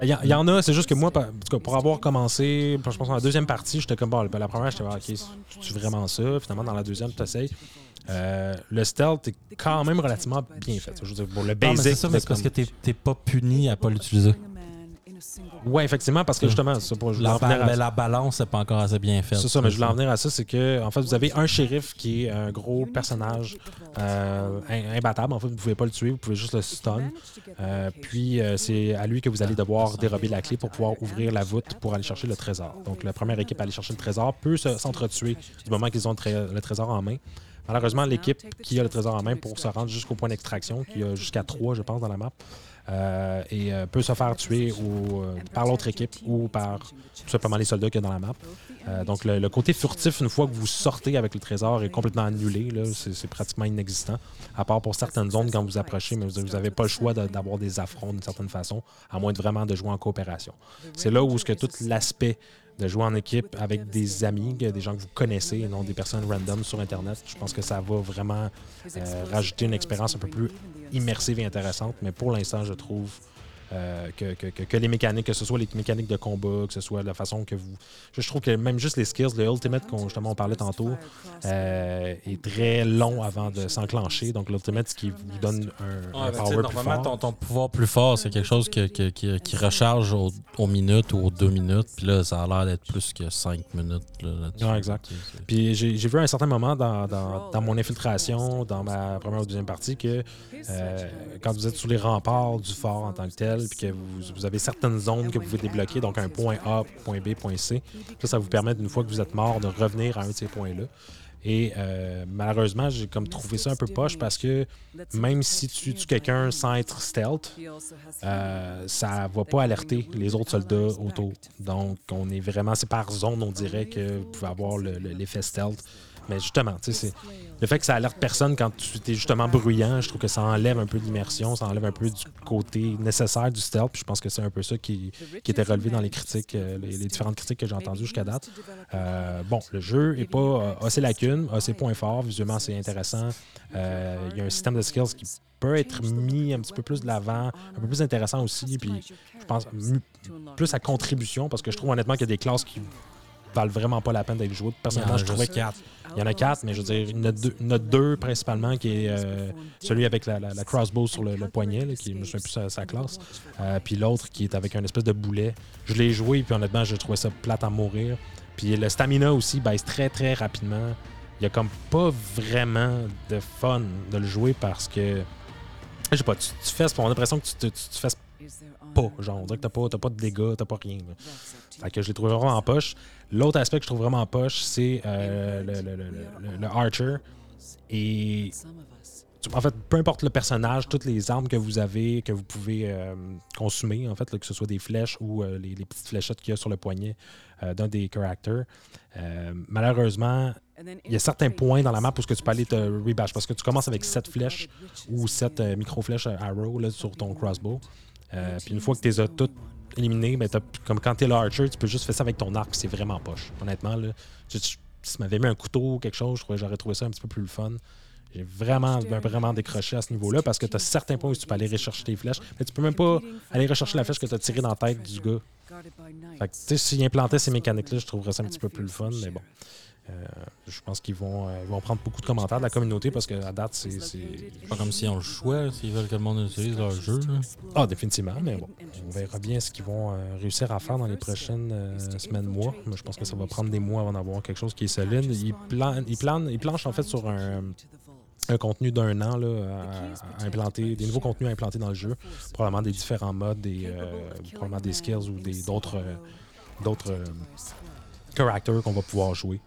Il y, en- il y en a, c'est juste que moi, par- en tout cas, pour avoir commencé, je pense que dans la deuxième partie, j'étais comme, bon, la première, j'étais, ah, ok, c'est vraiment ça? Finalement, dans la deuxième, tu essayes. Euh, le stealth est quand même relativement bien fait. Je veux dire, pour le mais basic. c'est ça, mais c'est parce que t'es t'es pas puni à pas l'utiliser. Ouais, effectivement, parce que justement, c'est pour, je La, en venir ba- à- mais la balance n'est pas encore assez bien faite. C'est ça, mais je voulais en venir à ça, c'est que en fait, vous avez un shérif qui est un gros personnage euh, im- imbattable. En fait, vous ne pouvez pas le tuer, vous pouvez juste le stun. Euh, puis euh, c'est à lui que vous allez devoir dérober la clé pour pouvoir ouvrir la voûte pour aller chercher le trésor. Donc la première équipe à aller chercher le trésor peut se- s'entretuer du moment qu'ils ont le trésor en main. Malheureusement, l'équipe qui a le trésor en main pour se rendre jusqu'au point d'extraction, qui a jusqu'à 3, je pense, dans la map, euh, et euh, peut se faire tuer au- euh, par l'autre équipe ou par tout simplement les soldats qu'il y a dans la map. Euh, donc le, le côté furtif, une fois que vous sortez avec le trésor, est complètement annulé. C'est pratiquement inexistant, à part pour certaines zones quand vous approchez, mais vous n'avez pas le choix de- d'avoir des affronts d'une certaine façon, à moins de vraiment de jouer en coopération. C'est là où ce que tout l'aspect de jouer en équipe avec des amis, des gens que vous connaissez et non des personnes random sur Internet, je pense que ça va vraiment euh, rajouter une expérience un peu plus immersive et intéressante. Mais pour l'instant, je trouve euh, que, que- que- que les mécaniques, que ce soit les mécaniques de combat, que ce soit la façon que vous. Je, je trouve que même juste les skills, le Ultimate, qu'on justement on parlait tantôt, euh, est très long avant de s'enclencher. Donc l'Ultimate, ce qui vous donne un, un Ouais, ben, power plus fort. ton, ton pouvoir plus fort, c'est quelque chose que- que- qui, qui recharge aux, aux minutes ou aux deux minutes. Puis là, ça a l'air d'être plus que cinq minutes. là, là-dessus. Ouais, exact. Puis j'ai j'ai vu à un certain moment dans, dans- dans mon infiltration, dans ma première ou deuxième partie, que euh, quand vous êtes sous les remparts du fort en tant que tel, puis que vous, avez certaines zones que vous pouvez débloquer, donc un point A, point B, point C, ça, ça vous permet, une fois que vous êtes mort, de revenir à un de ces points-là. Et euh, malheureusement, j'ai comme trouvé ça un peu poche parce que même si tu tues quelqu'un sans être stealth, euh, ça va pas alerter les autres soldats autour. Donc, on est vraiment, c'est par zone, on dirait que vous pouvez avoir le- le- l'effet stealth. Mais justement, c'est le fait que ça alerte personne quand tu es justement bruyant, je trouve que ça enlève un peu de l'immersion, ça enlève un peu du côté nécessaire du stealth. Puis je pense que c'est un peu ça qui, qui était relevé dans les critiques, euh, les, les différentes critiques que j'ai entendues jusqu'à date. Euh, bon, le jeu est pas a ses lacunes, a ses points forts, visuellement c'est intéressant. Euh, Il y a un système de skills qui peut être mis un petit peu plus de l'avant, un peu plus intéressant aussi, puis je pense plus à contribution parce que je trouve honnêtement qu'il y a des classes qui valent vraiment pas la peine d'être jouées. Personnellement, Il je trouvais juste qu'il y en a quatre, mais je veux dire, il y en a deux, il y en a deux principalement, qui est euh, celui avec la, la- la crossbow sur le, le poignet, là, qui je me souviens plus sa, sa classe, Euh, puis l'autre qui est avec un espèce de boulet. Je l'ai joué, puis honnêtement, je trouvais ça plate à mourir. Puis le stamina aussi baisse très très rapidement. Il y a comme pas vraiment de fun de le jouer parce que je sais pas, tu, tu fais, on a l'impression que tu te, tu fais pas. Genre, on dirait que t'as pas, pas de dégâts, t'as pas rien. Fait que je l'ai trouvé vraiment en poche. L'autre aspect que je trouve vraiment en poche, c'est euh, le, Archer. Et en fait, peu importe le personnage, toutes les armes que vous avez, que vous pouvez euh, consommer, en fait, que ce soit des flèches ou euh, les, les petites fléchettes qu'il y a sur le poignet euh, d'un des characters, malheureusement, il y a certains points dans la map où ce que tu peux aller te rebash parce que tu commences avec 7 flèches ou 7 micro-flèches arrow sur ton crossbow. Euh, puis une fois que tu les as toutes éliminées, ben, comme quand tu es l'archer, tu peux juste faire ça avec ton arc, c'est vraiment poche. Honnêtement, là, si tu m'avais mis un couteau ou quelque chose, je crois que j'aurais trouvé ça un petit peu plus le fun. J'ai vraiment, vraiment décroché à ce niveau-là parce que tu as certains points où tu peux aller rechercher tes flèches, mais tu peux même pas aller rechercher la flèche que tu as tirée dans la tête du gars. Fait que, tu sais, s'ils implantaient ces mécaniques-là, je trouverais ça un petit peu plus le fun, mais bon. Euh, je pense qu'ils vont, euh, ils vont prendre beaucoup de commentaires de la communauté parce qu'à date, c'est. c'est- pas comme si on le jouait, s'ils veulent que le monde utilise leur jeu. là. Ah, définitivement, mais bon. On verra bien ce qu'ils vont euh, réussir à faire dans les prochaines semaines, mois. Moi, je pense que ça va prendre des mois avant d'avoir quelque chose qui est solide. Ils, plan- ils, planent- ils planchent en fait sur un, un contenu d'un an là, à, à implanter, des nouveaux contenus à implanter dans le jeu. Probablement des différents modes, des, euh, probablement des skills ou des- d'autres euh, d'autres euh, characters qu'on va pouvoir jouer.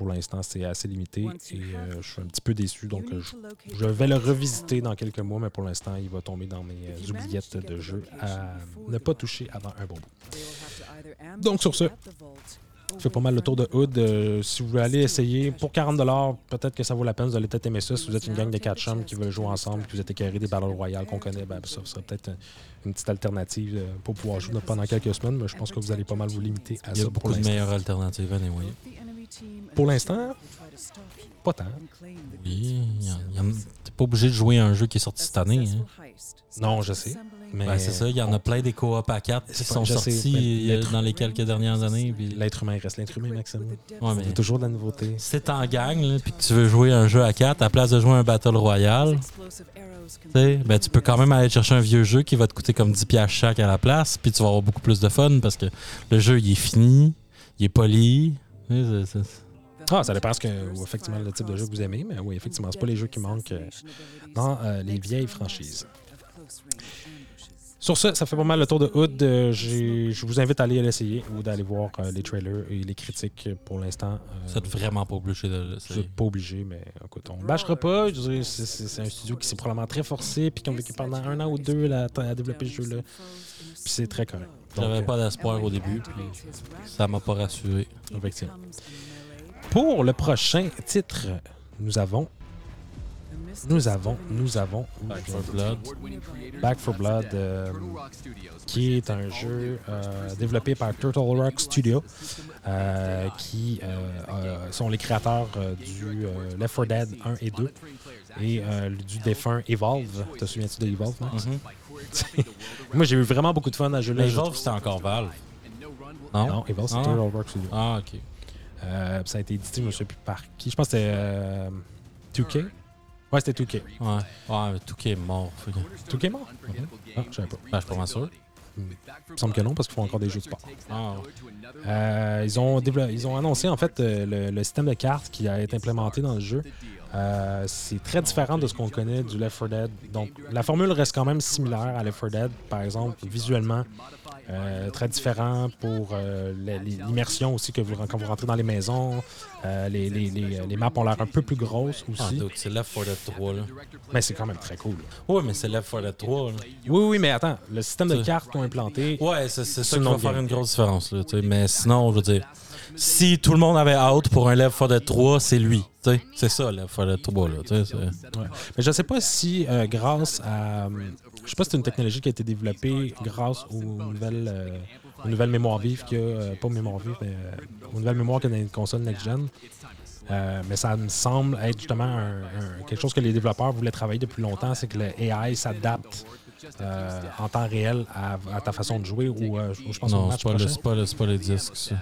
Pour l'instant, c'est assez limité et euh, je suis un petit peu déçu. Donc, je, je vais le revisiter dans quelques mois, mais pour l'instant, il va tomber dans mes euh, oubliettes de jeu à ne pas toucher avant un bon bout. Donc, sur ce, Ça fait pas mal le tour de Hood. Euh, si vous voulez aller essayer, pour 40$, peut-être que ça vaut la peine. Vous allez peut-être aimer ça. Si vous êtes une gang de 4 chums qui veulent jouer ensemble, que vous êtes écœurés des Battle Royale qu'on connaît, ben, ça serait peut-être une petite alternative pour pouvoir jouer pendant quelques semaines. Mais je pense que vous allez pas mal vous limiter à Il y a ça beaucoup de meilleures alternatives, anyway. Pour l'instant, pas tant. Oui, t'es pas obligé de jouer à un jeu qui est sorti cette année. Hein. Non, je sais. Mais Ben, c'est ça, il y en a plein des coop à 4 qui sont sais, sortis euh, dans les quelques dernières années. puis- l'être humain reste l'être humain, Maxime. Ouais, Il mais y a toujours de la nouveauté. si t'es en gang là, puis que tu veux jouer un jeu à 4 à la place de jouer un Battle Royale, tu sais, ben, tu peux quand même aller chercher un vieux jeu qui va te coûter comme 10$ piastres chaque à la place, puis tu vas avoir beaucoup plus de fun parce que le jeu il est fini, il est poli. Ah, ça dépend ce que, effectivement le type de jeu que vous aimez, mais oui, effectivement, c'est pas les jeux qui manquent euh, dans euh, les vieilles franchises. Sur ce, ça fait pas mal le tour de Hood. Euh, je vous invite à aller l'essayer ou d'aller voir euh, les trailers et les critiques pour l'instant. euh, Vous êtes vraiment pas obligé de le vous l'essayer. n'êtes pas obligé, mais écoute, on ne bâchera pas. C'est un studio qui s'est probablement très forcé puis qui ont vécu pendant un an ou deux là, à développer ce jeu-là. Puis c'est très correct. J'avais pas d'espoir au début, puis ça m'a pas rassuré. Effectivement. Pour le prochain titre, nous avons. Nous avons, nous avons Back for Blood. Back for Blood, euh, qui est un jeu euh, développé par Turtle Rock Studio, euh, qui euh, euh, sont les créateurs euh, du euh, Left 4 Dead 1 et 2 et euh, du défunt Evolve. Te souviens-tu de Evolve? Max? Mhm. Moi, j'ai eu vraiment beaucoup de fun à. Mais Je- Evolve, c'était encore Valve. Non? Non, Evolve, c'est Ah. Studio. Ah, ok. Euh, ça a été édité, je ne sais plus par qui. Je pense que c'était euh, 2K. Ouais, c'était 2K. Ouais. Ouais, mais tout qui est mort. Fait que- 2K est mort? Ah, je savais pas. Ben, je suis pas mal sûr. Il me semble que non, parce qu'ils font encore des jeux de sport. Ah, ouais. Euh, ils, ont développé- ils ont annoncé en fait euh, le, le système de cartes qui a été implémenté dans le jeu. Euh, c'est très différent de ce qu'on connaît du Left 4 Dead. Donc, la formule reste quand même similaire à Left 4 Dead, par exemple, visuellement. Euh, très différent pour euh, l'immersion aussi que vous, quand vous rentrez dans les maisons. Les, les- les- les maps ont l'air un peu plus grosses Ah, aussi. c'est Left 4 Dead 3, là. mais c'est quand même très cool. Ouais, mais c'est Left 4 Dead 3, là. Oui, oui, mais attends, le système de cartes qu'ils ont implanté, Ouais, c'est ça qui va faire une grosse différence, là. Mais sinon, je veux dire, si tout le monde avait out pour un Left 4 Dead 3, c'est lui. C'est ça, Left 4 Dead 3, là, Ouais. Mais je ne sais pas si, euh, grâce à. Je sais pas si c'est une technologie qui a été développée grâce aux nouvelles, euh, aux nouvelles mémoires vives qu'il y a. euh, pas mémoires vives, mais euh, aux nouvelles mémoires qu'il y a dans les consoles next-gen. Euh, mais ça me semble être justement un- un- quelque chose que les développeurs voulaient travailler depuis longtemps, c'est que le AI s'adapte euh, en temps réel à, à ta façon de jouer ou euh, je pense Non, c'est pas, pas, le- disques, ça.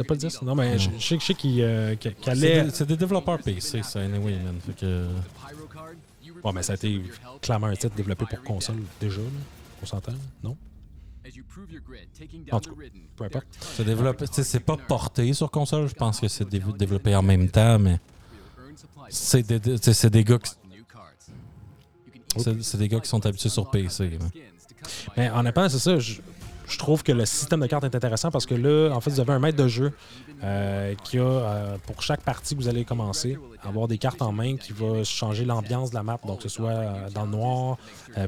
C'est pas le 10? Non, mais je, je sais, qu'il euh, C'est allait... des, c'est des développeurs PC, ça, anyway, man. Fait que... Bon, mais ça a été clairement un titre développé pour console déjà, là. on s'entend, non? En tout cas, peu importe. C'est développé, pas porté sur console, je pense que c'est dé- développé en même temps, mais c'est des, gars qui, c'est, des gars qui sont habitués sur PC. là. Mais honnêtement, c'est ça. Je, je trouve que le système de cartes est intéressant parce que là, en fait, vous avez un maître de jeu euh, qui a, euh, pour chaque partie que vous allez commencer, avoir des cartes en main qui va changer l'ambiance de la map. Donc, que ce soit euh, dans le noir,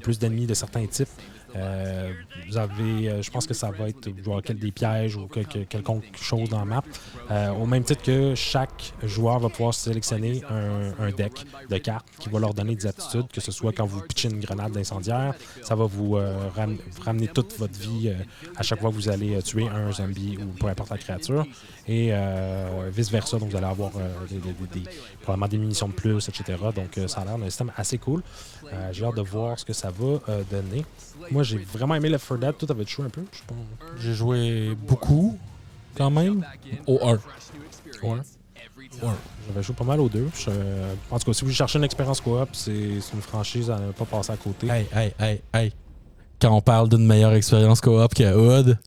plus d'ennemis de certains types. Euh, vous avez, euh, je pense que ça va être des pièges ou quelque, quelconque chose dans la map. Euh, au même titre que chaque joueur va pouvoir sélectionner un, deck de cartes qui va leur donner des aptitudes, que ce soit quand vous pitchez une grenade d'incendiaire, ça va vous ram- ramener toute votre vie à chaque fois que vous allez tuer un zombie ou peu importe la créature. Et vice-versa, donc vous allez avoir probablement des munitions de plus, etc. Donc ça a l'air d'un système assez cool. J'ai hâte de voir ce que ça va donner. Moi, j'ai vraiment aimé Left 4 Dead. Tout avait joué un peu. Je pas. J'ai joué beaucoup, quand même, au 1. Ouais. J'avais joué pas mal aux deux. Je- en tout cas, si vous cherchez une expérience coop, c'est une franchise à ne pas passer à côté. Hey, hey, hey, hey. Quand on parle d'une meilleure expérience coop que Hood,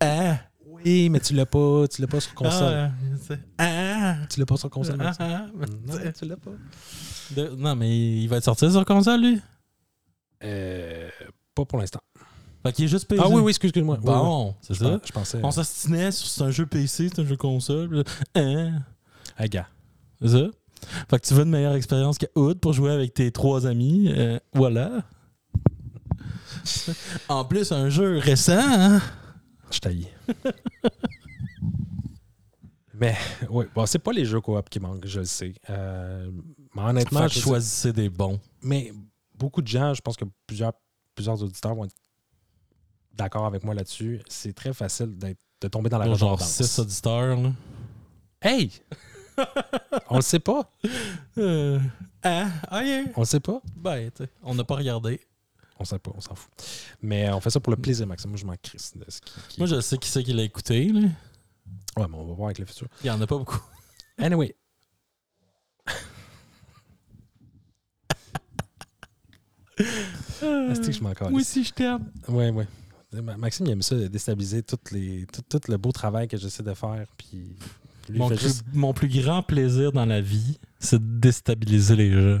hein? Oui, mais tu l'as pas, tu l'as pas sur console. Ah, ah, Tu l'as pas sur console. ah, ah, Non, tu l'as pas. de- non, mais il va être sorti sur console, lui? Euh, pas pour l'instant. Fait qu'il est juste PC. Ah oui, oui, excuse- excuse-moi. Oui, oui. Bon, c'est ça. je pensais. On s'astinait sur c'est un jeu PC, c'est un jeu console. Hein? Hey, gars. C'est ça? Fait que tu veux une meilleure expérience que Hood pour jouer avec tes trois amis. euh, voilà. en plus, un jeu récent, hein? Je taille. Mais oui, bon, c'est pas les jeux coop qui manquent, je le sais. Euh, mais honnêtement, je- choisissez des bons. mais beaucoup de gens, je pense que plusieurs, plusieurs auditeurs vont être d'accord avec moi là-dessus. C'est très facile d'être- de tomber dans la Genre redondance. 6 auditeurs. Là. Hey! on le sait pas. Euh, hein? Ah, yeah. On le sait pas. Ben, on n'a pas regardé. On sait pas, on s'en fout. Mais on fait ça pour le plaisir, Maxime. Moi, je m'en crisse de ce qui. qui- Moi, je sais qui c'est qui l'a écouté. Là. Ouais, mais on va voir avec le futur. Il y en a pas beaucoup. Anyway. Est-ce que je m'en? Moi aussi, je t'aime. Ouais. Ma- Maxime, il aime ça, déstabiliser les, tout, tout le beau travail que j'essaie de faire. Puis lui, Mon, fait plus- juste- mon plus grand plaisir dans la vie, c'est de déstabiliser les gens.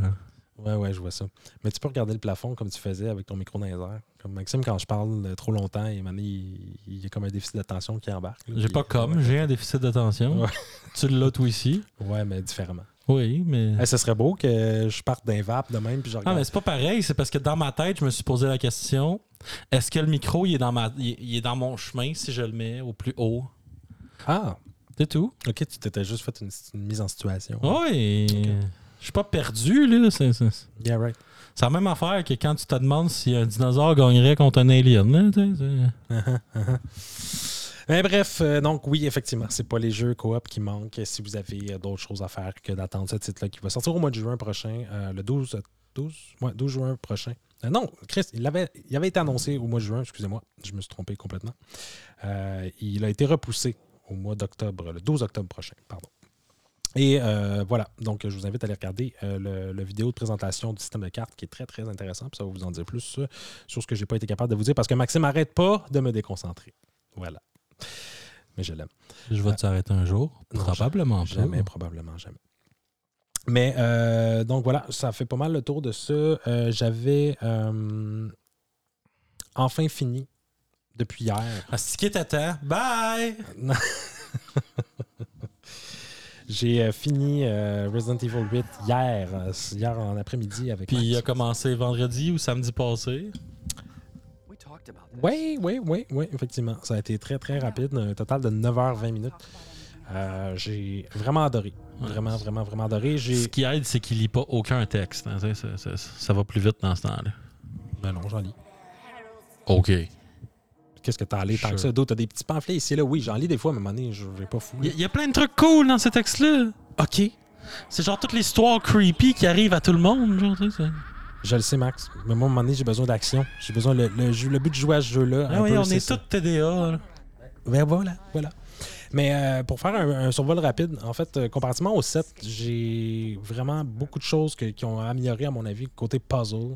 Ouais, ouais, je vois ça. Mais tu peux regarder le plafond comme tu faisais avec ton micro dans les airs. Comme Maxime, quand je parle euh, trop longtemps, il, il y a comme un déficit d'attention qui embarque. J'ai pas comme, j'ai un déficit d'attention. Ouais. Tu l'as toi ici. Ouais, mais différemment. Oui, mais. Eh, ce serait beau que je parte d'un vape de même, puis je Ah, regarde. mais c'est pas pareil. C'est parce que dans ma tête, je me suis posé la question est-ce que le micro, il est dans, ma, il, est dans mon chemin si je le mets au plus haut? Ah, C'est tout. ok, tu t'étais juste fait une, une mise en situation. Oui. Je suis pas perdu, là. C'est c'est- Yeah, right. c'est la même affaire que quand tu te demandes si un dinosaure gagnerait contre un alien. Là, Bref, euh, donc oui, effectivement, c'est pas les jeux coop qui manquent si vous avez euh, d'autres choses à faire que d'attendre ce titre-là qui va sortir au mois de juin prochain, euh, le 12, euh, 12, ouais, 12 juin prochain. Non, Chris, il avait, il avait été annoncé au mois de juin, excusez-moi, je me suis trompé complètement. Il a été repoussé au mois d'octobre, le 12 octobre prochain, pardon. Et voilà, donc je vous invite à aller regarder euh, le, vidéo de présentation du système de cartes qui est très très intéressant, puis ça va vous en dire plus sur ce que j'ai pas été capable de vous dire parce que Maxime arrête pas de me déconcentrer. Voilà. Mais je l'aime. Je vais t'arrêter un jour. Non, Probablement pas. Jamais, probablement jamais. Mais euh, donc voilà, ça fait pas mal le tour de ça. Euh, J'avais euh, enfin fini depuis hier. À ce qui est à temps. Bye! J'ai euh, fini euh, Resident Evil 8 hier, euh, hier en après-midi avec Puis il a commencé vendredi ou samedi passé? Oui, oui, oui, oui, effectivement. Ça a été très, très rapide. Un total de 9h20 minutes. Euh, J'ai vraiment adoré. Vraiment, vraiment, vraiment adoré. J'ai. Ce qui aide, c'est qu'il lit pas aucun texte. hein, ça, ça- ça va plus vite dans ce temps-là. Ben non, j'en lis. OK. Qu'est-ce que t'as allé tant que ça? Sure. D'autres, t'as des petits pamphlets ici là? Oui, j'en lis des fois, mais à un moment donné, je vais pas fou. Il y, a- il y a plein de trucs cool dans ces textes-là. OK. C'est genre toute l'histoire creepy qui arrive à tout le monde. Genre, tu sais, ça. Je le sais, Max. Mais moi, à un moment donné, j'ai besoin d'action. J'ai besoin. Le, le, jeu- le but de jouer à ce jeu-là. Ah oui, peu, on est ça. tous TDA. là. Ben voilà, voilà. Mais euh, pour faire un, un survol rapide, en fait, euh, comparativement au 7, j'ai vraiment beaucoup de choses que- qui ont amélioré, à mon avis, côté puzzle.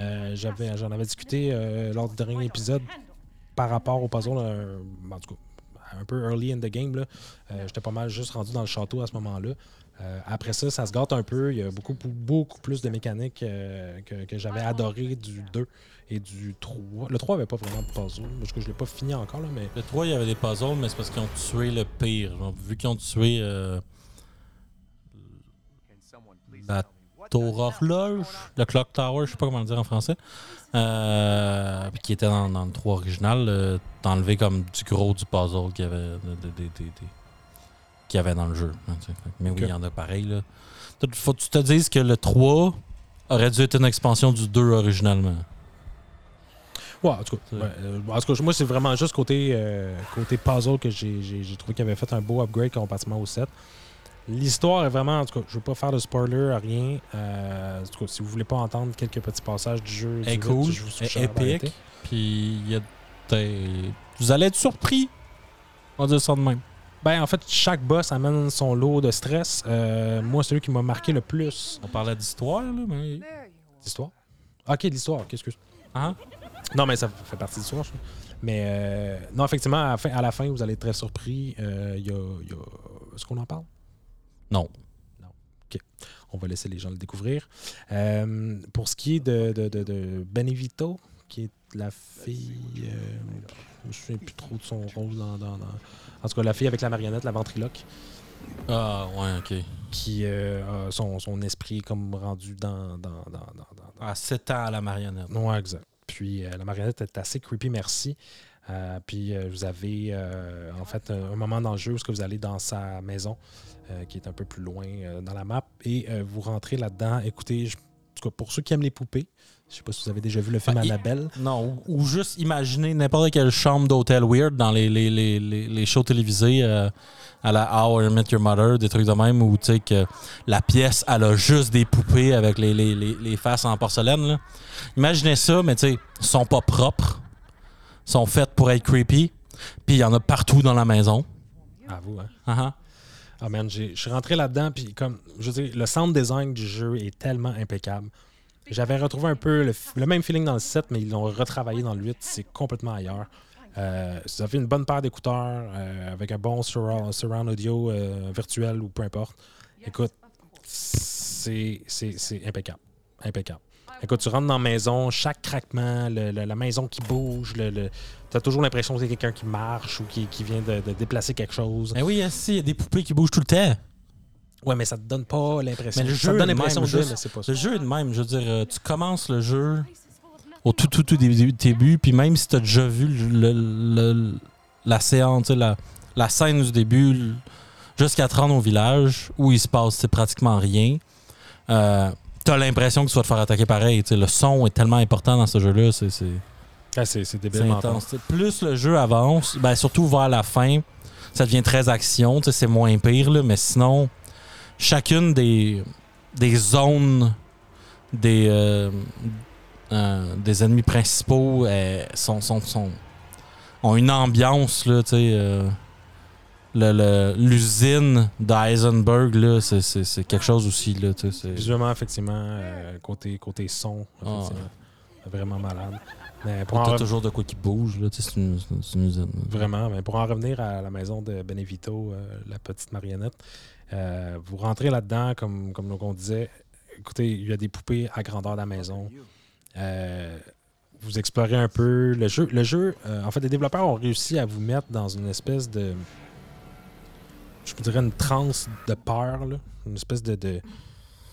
Euh, j'avais, j'en avais discuté lors du dernier épisode par rapport au puzzle, en tout cas, un peu early in the game. J'étais pas mal juste rendu dans le château à ce moment-là. Euh, après ça, ça se gâte un peu. Il y a beaucoup, beaucoup plus de mécaniques euh, que, que j'avais adoré du 2 et du 3. Le 3 avait pas vraiment de puzzle, parce que je l'ai pas fini encore, là, mais Le 3, il y avait des puzzles, mais c'est parce qu'ils ont tué le pire. Genre, vu qu'ils ont tué euh, la tour horloge, le clock tower, je sais pas comment le dire en français, euh, puis qui était dans, dans le 3 original, euh, t'as enlevé comme du gros du puzzle qu'il y avait, de- de- de- de- de- qu'il y avait dans le jeu. Mais oui, il y en a pareil. Là. Faut que tu te dises que le 3 aurait dû être une expansion du 2 originalement. Ouais, en tout cas, ouais, euh, en tout cas, moi, c'est vraiment juste côté, euh, côté puzzle que j'ai trouvé qu'il avait fait un beau upgrade comparativement au 7. L'histoire est vraiment, en tout cas, je veux pas faire de spoiler, rien. Euh, en tout cas, si vous voulez pas entendre quelques petits passages du jeu, est du cool, je vous est épique, puis y a des- Vous allez être surpris. On va dire ça de même. Ben, en fait, chaque boss amène son lot de stress. Euh, moi, celui qui m'a marqué le plus. On parlait d'histoire, là, mais... L'histoire Ok, l'histoire, qu'est-ce que. Hein? Non, mais ça fait partie de l'histoire, je trouve. Mais euh, non, effectivement, à la, fin, à la fin, vous allez être très surpris. Euh, Il y, a, y a- Est-ce qu'on en parle? Non. On va laisser les gens le découvrir. Euh, pour ce qui est de, de, de, de Benevito, qui est la fille. Je me souviens plus trop de son rôle dans, dans- dans- En tout cas, la fille avec la marionnette, la ventriloque, Ah, ouais, OK. qui euh, a son, son esprit comme rendu dans. dans, dans, dans, À 7 ans à la marionnette. Ouais, exact. Puis euh, la marionnette est assez creepy, merci. Euh, puis euh, vous avez en fait un, moment dans le jeu où vous allez dans sa maison, qui est un peu plus loin dans la map, et vous rentrez là-dedans. Écoutez, je- en tout cas, pour ceux qui aiment les poupées, je sais pas si vous avez déjà vu le film Ben, il- Annabelle. Non, ou, ou juste imaginer n'importe quelle chambre d'hôtel weird dans les, les, les, les, les shows télévisés euh, à la How I Met Your Mother, des trucs de même où tu sais que la pièce, elle a juste des poupées avec les, les, les, les faces en porcelaine. Là. Imaginez ça, mais tu sais, ils sont pas propres, sont faites pour être creepy, puis il y en a partout dans la maison. À vous, hein? Ah ah. Ah man, j'ai- je suis rentré là-dedans, puis comme, je veux dire, le sound design du jeu est tellement impeccable. J'avais retrouvé un peu le, même feeling dans le 7, mais ils l'ont retravaillé dans le 8, c'est complètement ailleurs. Euh, ça fait une bonne paire d'écouteurs euh, avec un bon surround, audio euh, virtuel ou peu importe. Écoute, c'est impeccable. Impeccable. Écoute, tu rentres dans la maison, chaque craquement, la maison qui bouge, le, tu as toujours l'impression que c'est quelqu'un qui marche ou qui, vient de, déplacer quelque chose. Ben oui, si, il y a des poupées qui bougent tout le temps. Ouais, mais ça te donne pas l'impression. Mais le ça jeu te donne l'impression de, c'est pas ça. Le jeu est de même. Je veux dire, euh, tu commences le jeu au tout, tout, tout début, début puis même si tu as déjà vu le- le- le- la séance, la, la scène du début jusqu'à te rendre au village où il se passe pratiquement rien, euh, tu as l'impression que tu vas te faire attaquer pareil. Le son est tellement important dans ce jeu-là. C'est c'est- Ah, c'est intense. Plus le jeu avance, ben, surtout vers la fin, ça devient très action. C'est moins pire, là, mais sinon, chacune des, des zones des, euh, euh, des ennemis principaux euh, sont, sont, sont- ont une ambiance. Là, tu sais, le- le- L'usine d'Eisenberg, là, c'est- c'est c'est quelque chose aussi. Là, Visuellement, effectivement, euh, côté, côté son, Ah, effectivement, vraiment malade. Mais pour en toujours de quoi qui bouge. là, C'est une, une usine. Vraiment, mais pour en revenir à la maison de Benevito, euh, la petite marionnette, euh, vous rentrez là-dedans, comme, comme on disait. Écoutez, il y a des poupées à grandeur de la maison. Euh, vous explorez un peu le jeu. Le jeu, euh, en fait, les développeurs ont réussi à vous mettre dans une espèce de. Je vous dirais une transe de peur, une espèce de.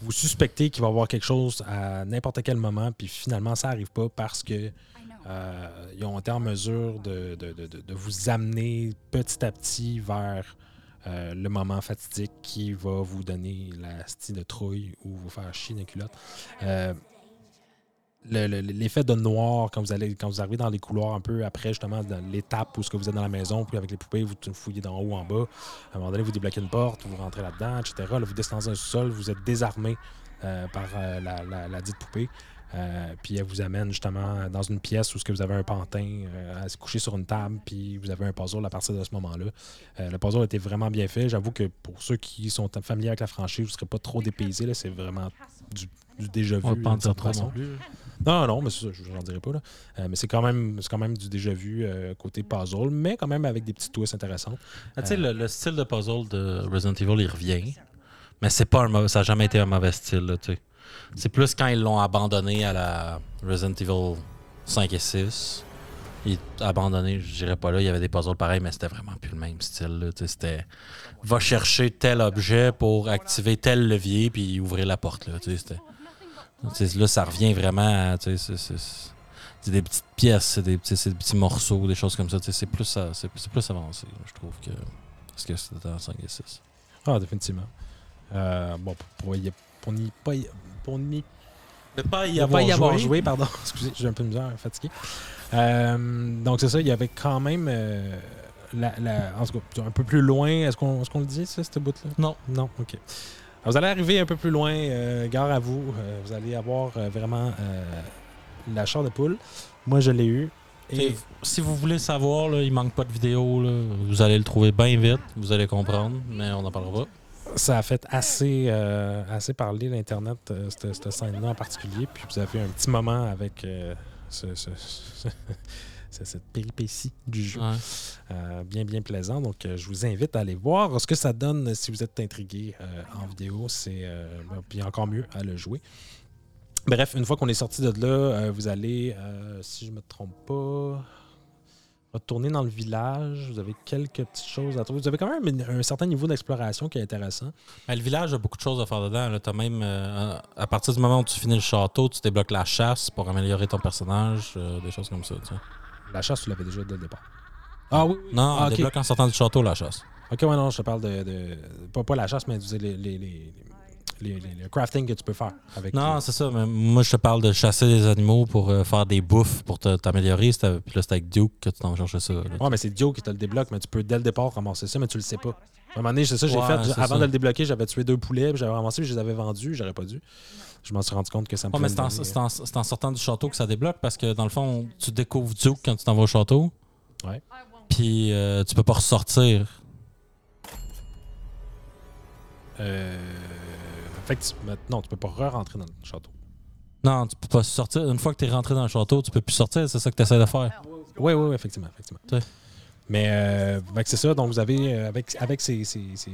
vous suspectez qu'il va y avoir quelque chose à n'importe quel moment, puis finalement, ça n'arrive pas parce que ils ont été en mesure de- de- de vous amener petit à petit vers euh, le moment fatidique qui va vous donner la style de trouille ou vous faire chier dans les culottes. Euh, le- le- L'effet de noir quand vous allez quand vous arrivez dans les couloirs un peu après justement l'étape où ce que vous êtes dans la maison puis avec les poupées vous fouillez d'en haut en bas. À un moment donné vous débloquez une porte vous rentrez là-dedans etc vous descendez dans un sol vous êtes désarmé euh, par euh, la, la- la dite poupée euh, puis elle vous amène justement dans une pièce où ce que vous avez un pantin euh, à se coucher sur une table, puis vous avez un puzzle à partir de ce moment-là. Euh, le puzzle était vraiment bien fait. J'avoue que pour ceux qui sont familiers avec la franchise, vous ne serez pas trop dépaysés. C'est vraiment du, du déjà vu. On pas dire trop non plus. Non, non, mais ça, je n'en dirai pas. Là. Mais c'est quand même quand même du déjà vu côté puzzle, mais quand même avec des petits twists intéressants. Ah, tu sais, le, le style de puzzle de Resident Evil, il revient. Mais c'est pas un mauvais- ça n'a jamais été un mauvais style, là, tu sais. C'est plus quand ils l'ont abandonné à la Resident Evil 5 et 6. Ils abandonné, je dirais pas là, il y avait des puzzles pareils, mais c'était vraiment plus le même style. C'était va chercher tel objet pour activer tel levier puis ouvrir la porte. Là, là, ça revient vraiment à. C'est des petites pièces, c'est des, petits- morceaux, des choses comme ça. C'est plus, plus avancé, je trouve, que ce que c'était dans 5 et 6. Ah, définitivement. Euh, bon, pour, pour, pour pas y- n'y Ne pas y avoir joué, pardon. Excusez, j'ai un peu de misère, fatigué. Euh, donc, c'est ça, il y avait quand même. euh, la, la- en tout cas, un peu plus loin. Est-ce qu'on est qu'on le dit, ça, cette bout-là? Non. Non, OK. Alors, vous allez arriver un peu plus loin, euh, gare à vous. Euh, vous allez avoir euh, vraiment euh, la chair de poule. Moi, je l'ai eu. Et Et si vous voulez savoir, là, il manque pas de vidéo. là, vous allez le trouver bien vite. Vous allez comprendre, mais on n'en parlera pas. Ça a fait assez, euh, assez parler l'Internet, euh, cette, cette scène-là en particulier. Puis vous avez un petit moment avec euh, ce- ce- ce- ce- cette péripétie du jeu. Ouais. Euh, bien, bien plaisant. Donc, je vous invite à aller voir ce que ça donne si vous êtes intrigué en vidéo. C'est euh, puis encore mieux à le jouer. Bref, une fois qu'on est sorti de là, vous allez, si je me trompe pas, retourner dans le village. Vous avez quelques petites choses à trouver. Vous avez quand même un certain niveau d'exploration qui est intéressant. Mais le village a beaucoup de choses à faire dedans. Là. Même, euh, à partir du moment où tu finis le château, tu débloques la chasse pour améliorer ton personnage, euh, des choses comme ça. tu sais. La chasse, tu l'avais déjà dès le départ. Ah oui, oui. Non, ah, on débloque en sortant du château la chasse. Ok, ouais, non, je te parle de. de- pas, pas la chasse, mais les, les, les, les- les- le crafting que tu peux faire avec. Non, c'est ça. Mais moi, je te parle de chasser des animaux pour euh, faire des bouffes pour t'améliorer. Puis là, c'était avec Duke que tu t'en cherchais ça. là. Ouais, mais c'est Dio qui te le débloque, mais tu peux dès le départ ramasser ça, mais tu le sais pas. À un moment donné, c'est ça, j'ai Ouais, fait. c'est Avant ça. de le débloquer, j'avais tué deux poulets, puis j'avais ramassé, puis je les avais vendus, j'aurais pas dû. Je m'en suis rendu compte que ça me Ouais, mais c'est en, c'est en- c'est en sortant du château que ça débloque parce que dans le fond, tu découvres Duke quand tu t'en vas au château. Ouais. Puis euh, tu peux pas ressortir. Euh... Fait que tu... mais non, tu peux pas re-rentrer dans le château. Non, tu peux pas sortir. Une fois que tu es rentré dans le château, tu peux plus sortir. C'est ça que tu essaies de faire. Oui, oui, oui, effectivement. effectivement. Ouais. Mais euh, c'est ça, donc vous avez, euh, avec, avec ces, ces- ces-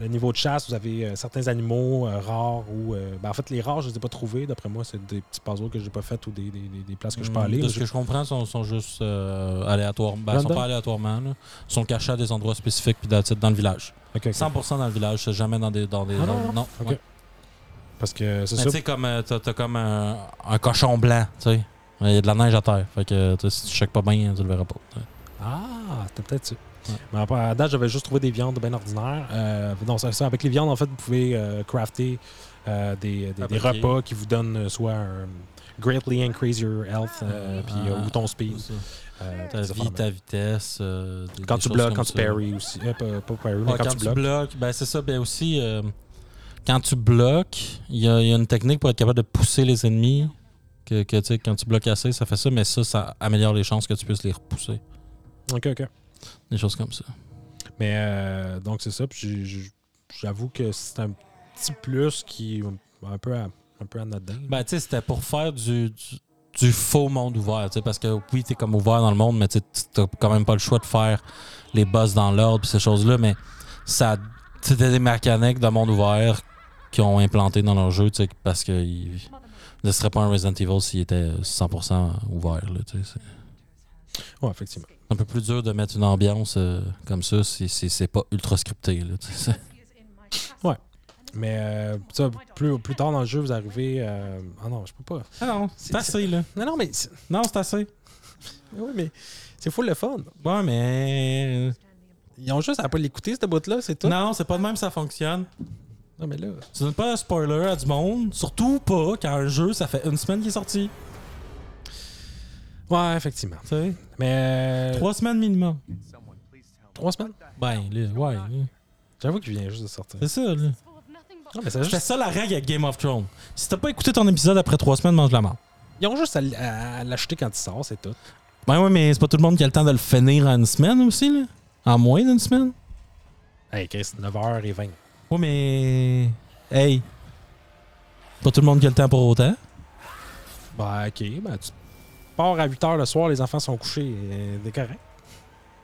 le, niveau de chasse, vous avez euh, certains animaux euh, rares ou. ben, en fait, les rares, je ne les ai pas trouvés. D'après moi, c'est des petits puzzles que j'ai pas fait ou des, des- des- places que je peux Hum, aller. De ce je- que je comprends, sont, sont juste aléatoires. Ben, sont pas aléatoirement. Là. Ils sont cachés à des endroits spécifiques puis dans le village. Ok, ok. 100% dans le village, jamais dans des. Dans des Ah non, non? Ouais. Parce que c'est ça. tu sais, comme euh, t'as, t'as comme un, un cochon blanc, tu sais. Il y a de la neige à terre. Fait que si tu checkes pas bien, tu le verras pas. Ah, c'était peut-être ça. Mais après, à date, j'avais juste trouvé des viandes bien ordinaires. Euh, non, c'est ça. Avec les viandes, en fait, vous pouvez euh, crafter euh, des, des- des Fabriquer. repas qui vous donnent euh, soit un greatly increase your health euh, puis, euh, ou ton speed. Euh, Ta des affaires vie, de ta vitesse. euh, des- Quand des tu choses bloques, comme quand tu ça. parry aussi. Euh, pas, pas parry, mais Ouais, quand, tu bloques. ben c'est ça. Ben aussi, euh, quand tu bloques, il y, a il y a une technique pour être capable de pousser les ennemis. Que, que, tu sais, quand tu bloques assez, ça fait ça, mais ça, ça améliore les chances que tu puisses les repousser. Ok, ok. Des choses comme ça. Mais euh, donc, c'est ça. Puis j'avoue que c'est un petit plus qui est un peu, à, un peu anodin. Ben, tu sais, c'était pour faire du, du, du faux monde ouvert, tu sais, parce que oui, t'es comme ouvert dans le monde, mais tu t'as quand même pas le choix de faire les boss dans l'ordre puis ces choses-là, mais ça, c'était des mécaniques de monde ouvert qui ont implanté dans leur jeu, tu sais, parce que il- ne serait pas un Resident Evil s'il était 100% ouvert, là, tu sais. C'est Ouais, effectivement. un peu plus dur de mettre une ambiance euh, comme ça si, si c'est pas ultra scripté, là, tu sais. Mais euh, ça, plus, plus tard dans le jeu, vous arrivez. euh, Ah non, je peux pas. Ah non, c'est assez, là. Non, non, mais. c'est- Non, c'est assez. Oui, mais c'est fou le fun. Ouais, mais... Ils ont juste à pas l'écouter, cette boîte-là, c'est tout. Non, c'est pas de même ça fonctionne. Non, mais là. Tu donnes pas un spoiler à du monde, surtout pas quand un jeu, ça fait une semaine qu'il est sorti. Ouais, effectivement. Tu sais, Mais. euh, trois semaines minimum. trois semaines? Ben, là, ouais. J'avoue qu'il vient juste de sortir. c'est ça, là. Non, mais c'est C'est juste. ça la règle avec Game of Thrones. Si t'as pas écouté ton épisode après trois semaines, mange la mort. Ils ont juste à, à l'acheter quand il sort, c'est tout. Ben ouais, mais c'est pas tout le monde qui a le temps de le finir en une semaine aussi, là. En moins d'une semaine. Hey, Chris, 9h20. Ouais, mais. Hey. Pas tout le monde qui a le temps pour autant. Bah, ok. Ben, tu pars à 8h le soir, les enfants sont couchés. euh, C'est correct.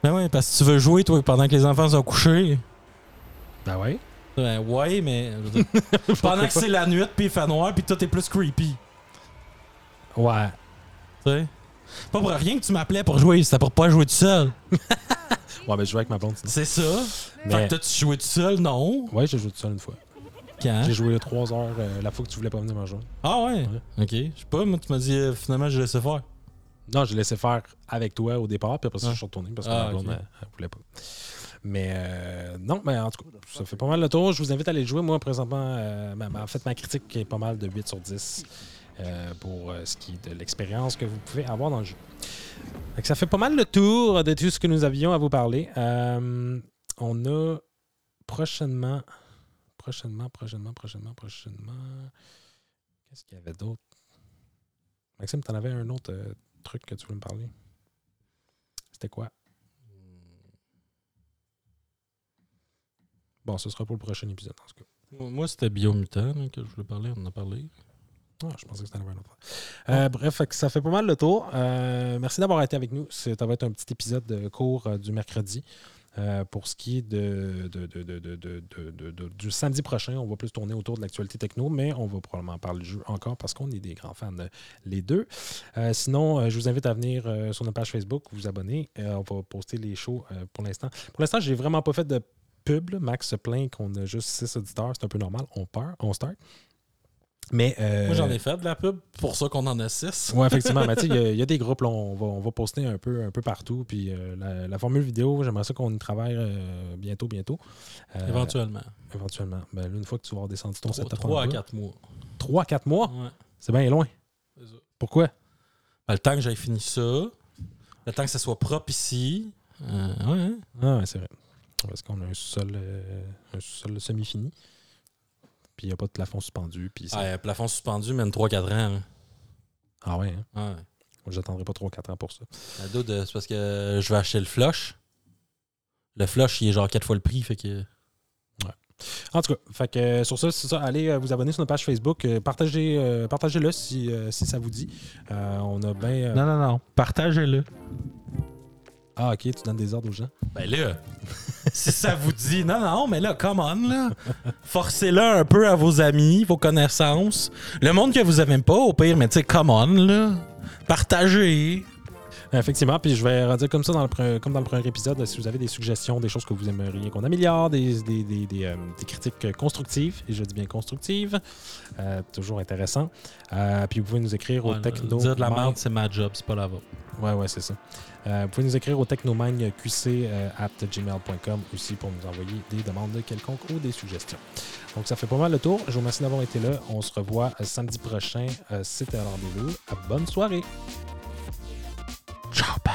Ben ouais, parce que tu veux jouer, toi, pendant que les enfants sont couchés. Ben ouais. Ben ouais, mais. pendant que c'est la nuit, puis il fait noir, puis tout est plus creepy. Ouais. Tu sais? Pas pour rien que tu m'appelais pour jouer, c'était pour pas jouer tout seul. Ouais, ben je jouais avec ma blonde sinon. C'est ça. Mais- Fait que toi, tu jouais tout seul, non? Ouais, j'ai joué tout seul une fois. Quand? J'ai joué 3 heures euh, la fois que tu voulais pas venir me rejoindre. Ah ouais? Ok. Je sais pas, moi, tu m'as dit euh, finalement, je laissais faire. Non, j'ai laissé faire avec toi au départ, puis après ça, Ah. je suis retourné parce que Ah, ma blonde, ok. elle, elle voulait pas. Mais euh, non, mais en tout cas, ça fait pas mal le tour. Je vous invite à aller le jouer. Moi, présentement, euh, ma- ma- en fait, ma critique est pas mal de 8 sur 10 euh, pour euh, ce qui est de l'expérience que vous pouvez avoir dans le jeu. Que ça fait pas mal le tour de tout ce que nous avions à vous parler. Euh, on a prochainement, prochainement, prochainement, prochainement, prochainement. Qu'est-ce qu'il y avait d'autre? Maxime, t'en avais un autre truc que tu voulais me parler? C'était quoi? Bon, ce sera pour le prochain épisode, en tout cas. Moi, c'était Biomutant que je voulais parler, on en a parlé. Ah, je pensais que c'était un autre. Euh. Bref, ça fait pas mal le tour. Euh, merci d'avoir été avec nous. Ça va être un petit épisode de cours euh, du mercredi. Euh, pour ce qui est de, du samedi prochain, on va plus tourner autour de l'actualité techno, mais on va probablement parler du jeu encore parce qu'on est des grands fans les deux. Sinon, je vous invite à venir sur notre page Facebook, vous abonner. on va poster les shows pour l'instant. Pour l'instant, j'ai vraiment pas fait de pub. Max se plaint qu'on a juste 6 auditeurs. C'est un peu normal. On part, on start. Mais, euh, Moi, j'en ai fait de la pub, pour ça qu'on en a six. Oui, effectivement. mais il y a- il y, a des groupes, là, on, va, on va poster un peu, un peu partout. Puis euh, la, la formule vidéo, j'aimerais ça qu'on y travaille euh, bientôt, bientôt. Euh, Éventuellement. Éventuellement. Ben, là, une fois que tu vas avoir descendu ton setup. 3 à en bas. 4 mois. 3 à 4 mois? Ouais. C'est bien loin. Ça. Pourquoi? Ben, le temps que j'aille fini ça, le temps que ça soit propre ici. ouais. Ah, ouais, c'est vrai. Parce qu'on a un sous-sol un sous-sol semi-fini. Puis il n'y a pas de plafond suspendu. Puis ça- Ouais, plafond suspendu, même 3-4 ans. là. Ah ouais, hein? Ouais. Moi, j'attendrai pas 3-4 ans pour ça. La doude, c'est parce que je vais acheter le flush. Le flush, il est genre 4 fois le prix, fait que. En tout cas, fait que, euh, sur ça, c'est ça, allez euh, vous abonner sur notre page Facebook. euh, partagez, partagez-le si, euh, si ça vous dit. Euh, on a bien. euh, non, non. Partagez-le. Ah, ok, tu donnes des ordres aux gens. Ben là, si ça vous dit, non, non, mais là, come on, là. Forcez-le un peu à vos amis, vos connaissances. Le monde que vous avez pas, au pire, mais tu sais, come on, là. Partagez. Effectivement, puis je vais redire comme ça dans le, comme dans le premier épisode, si vous avez des suggestions, des choses que vous aimeriez qu'on améliore, des, des, des, des, euh, critiques constructives, et je dis bien constructives, euh, toujours intéressant. Euh, puis vous pouvez nous écrire au techno. Dire de la merde, c'est ma job, c'est pas la vôtre. Ouais, ouais, c'est ça. Euh, vous pouvez nous écrire au technomagneqc.gmail.com euh, aussi pour nous envoyer des demandes quelconques ou des suggestions. Donc, ça fait pas mal le tour. Je vous remercie d'avoir été là. On se revoit euh, samedi prochain. C'était à rendez-vous. Bonne soirée. Ciao, bye.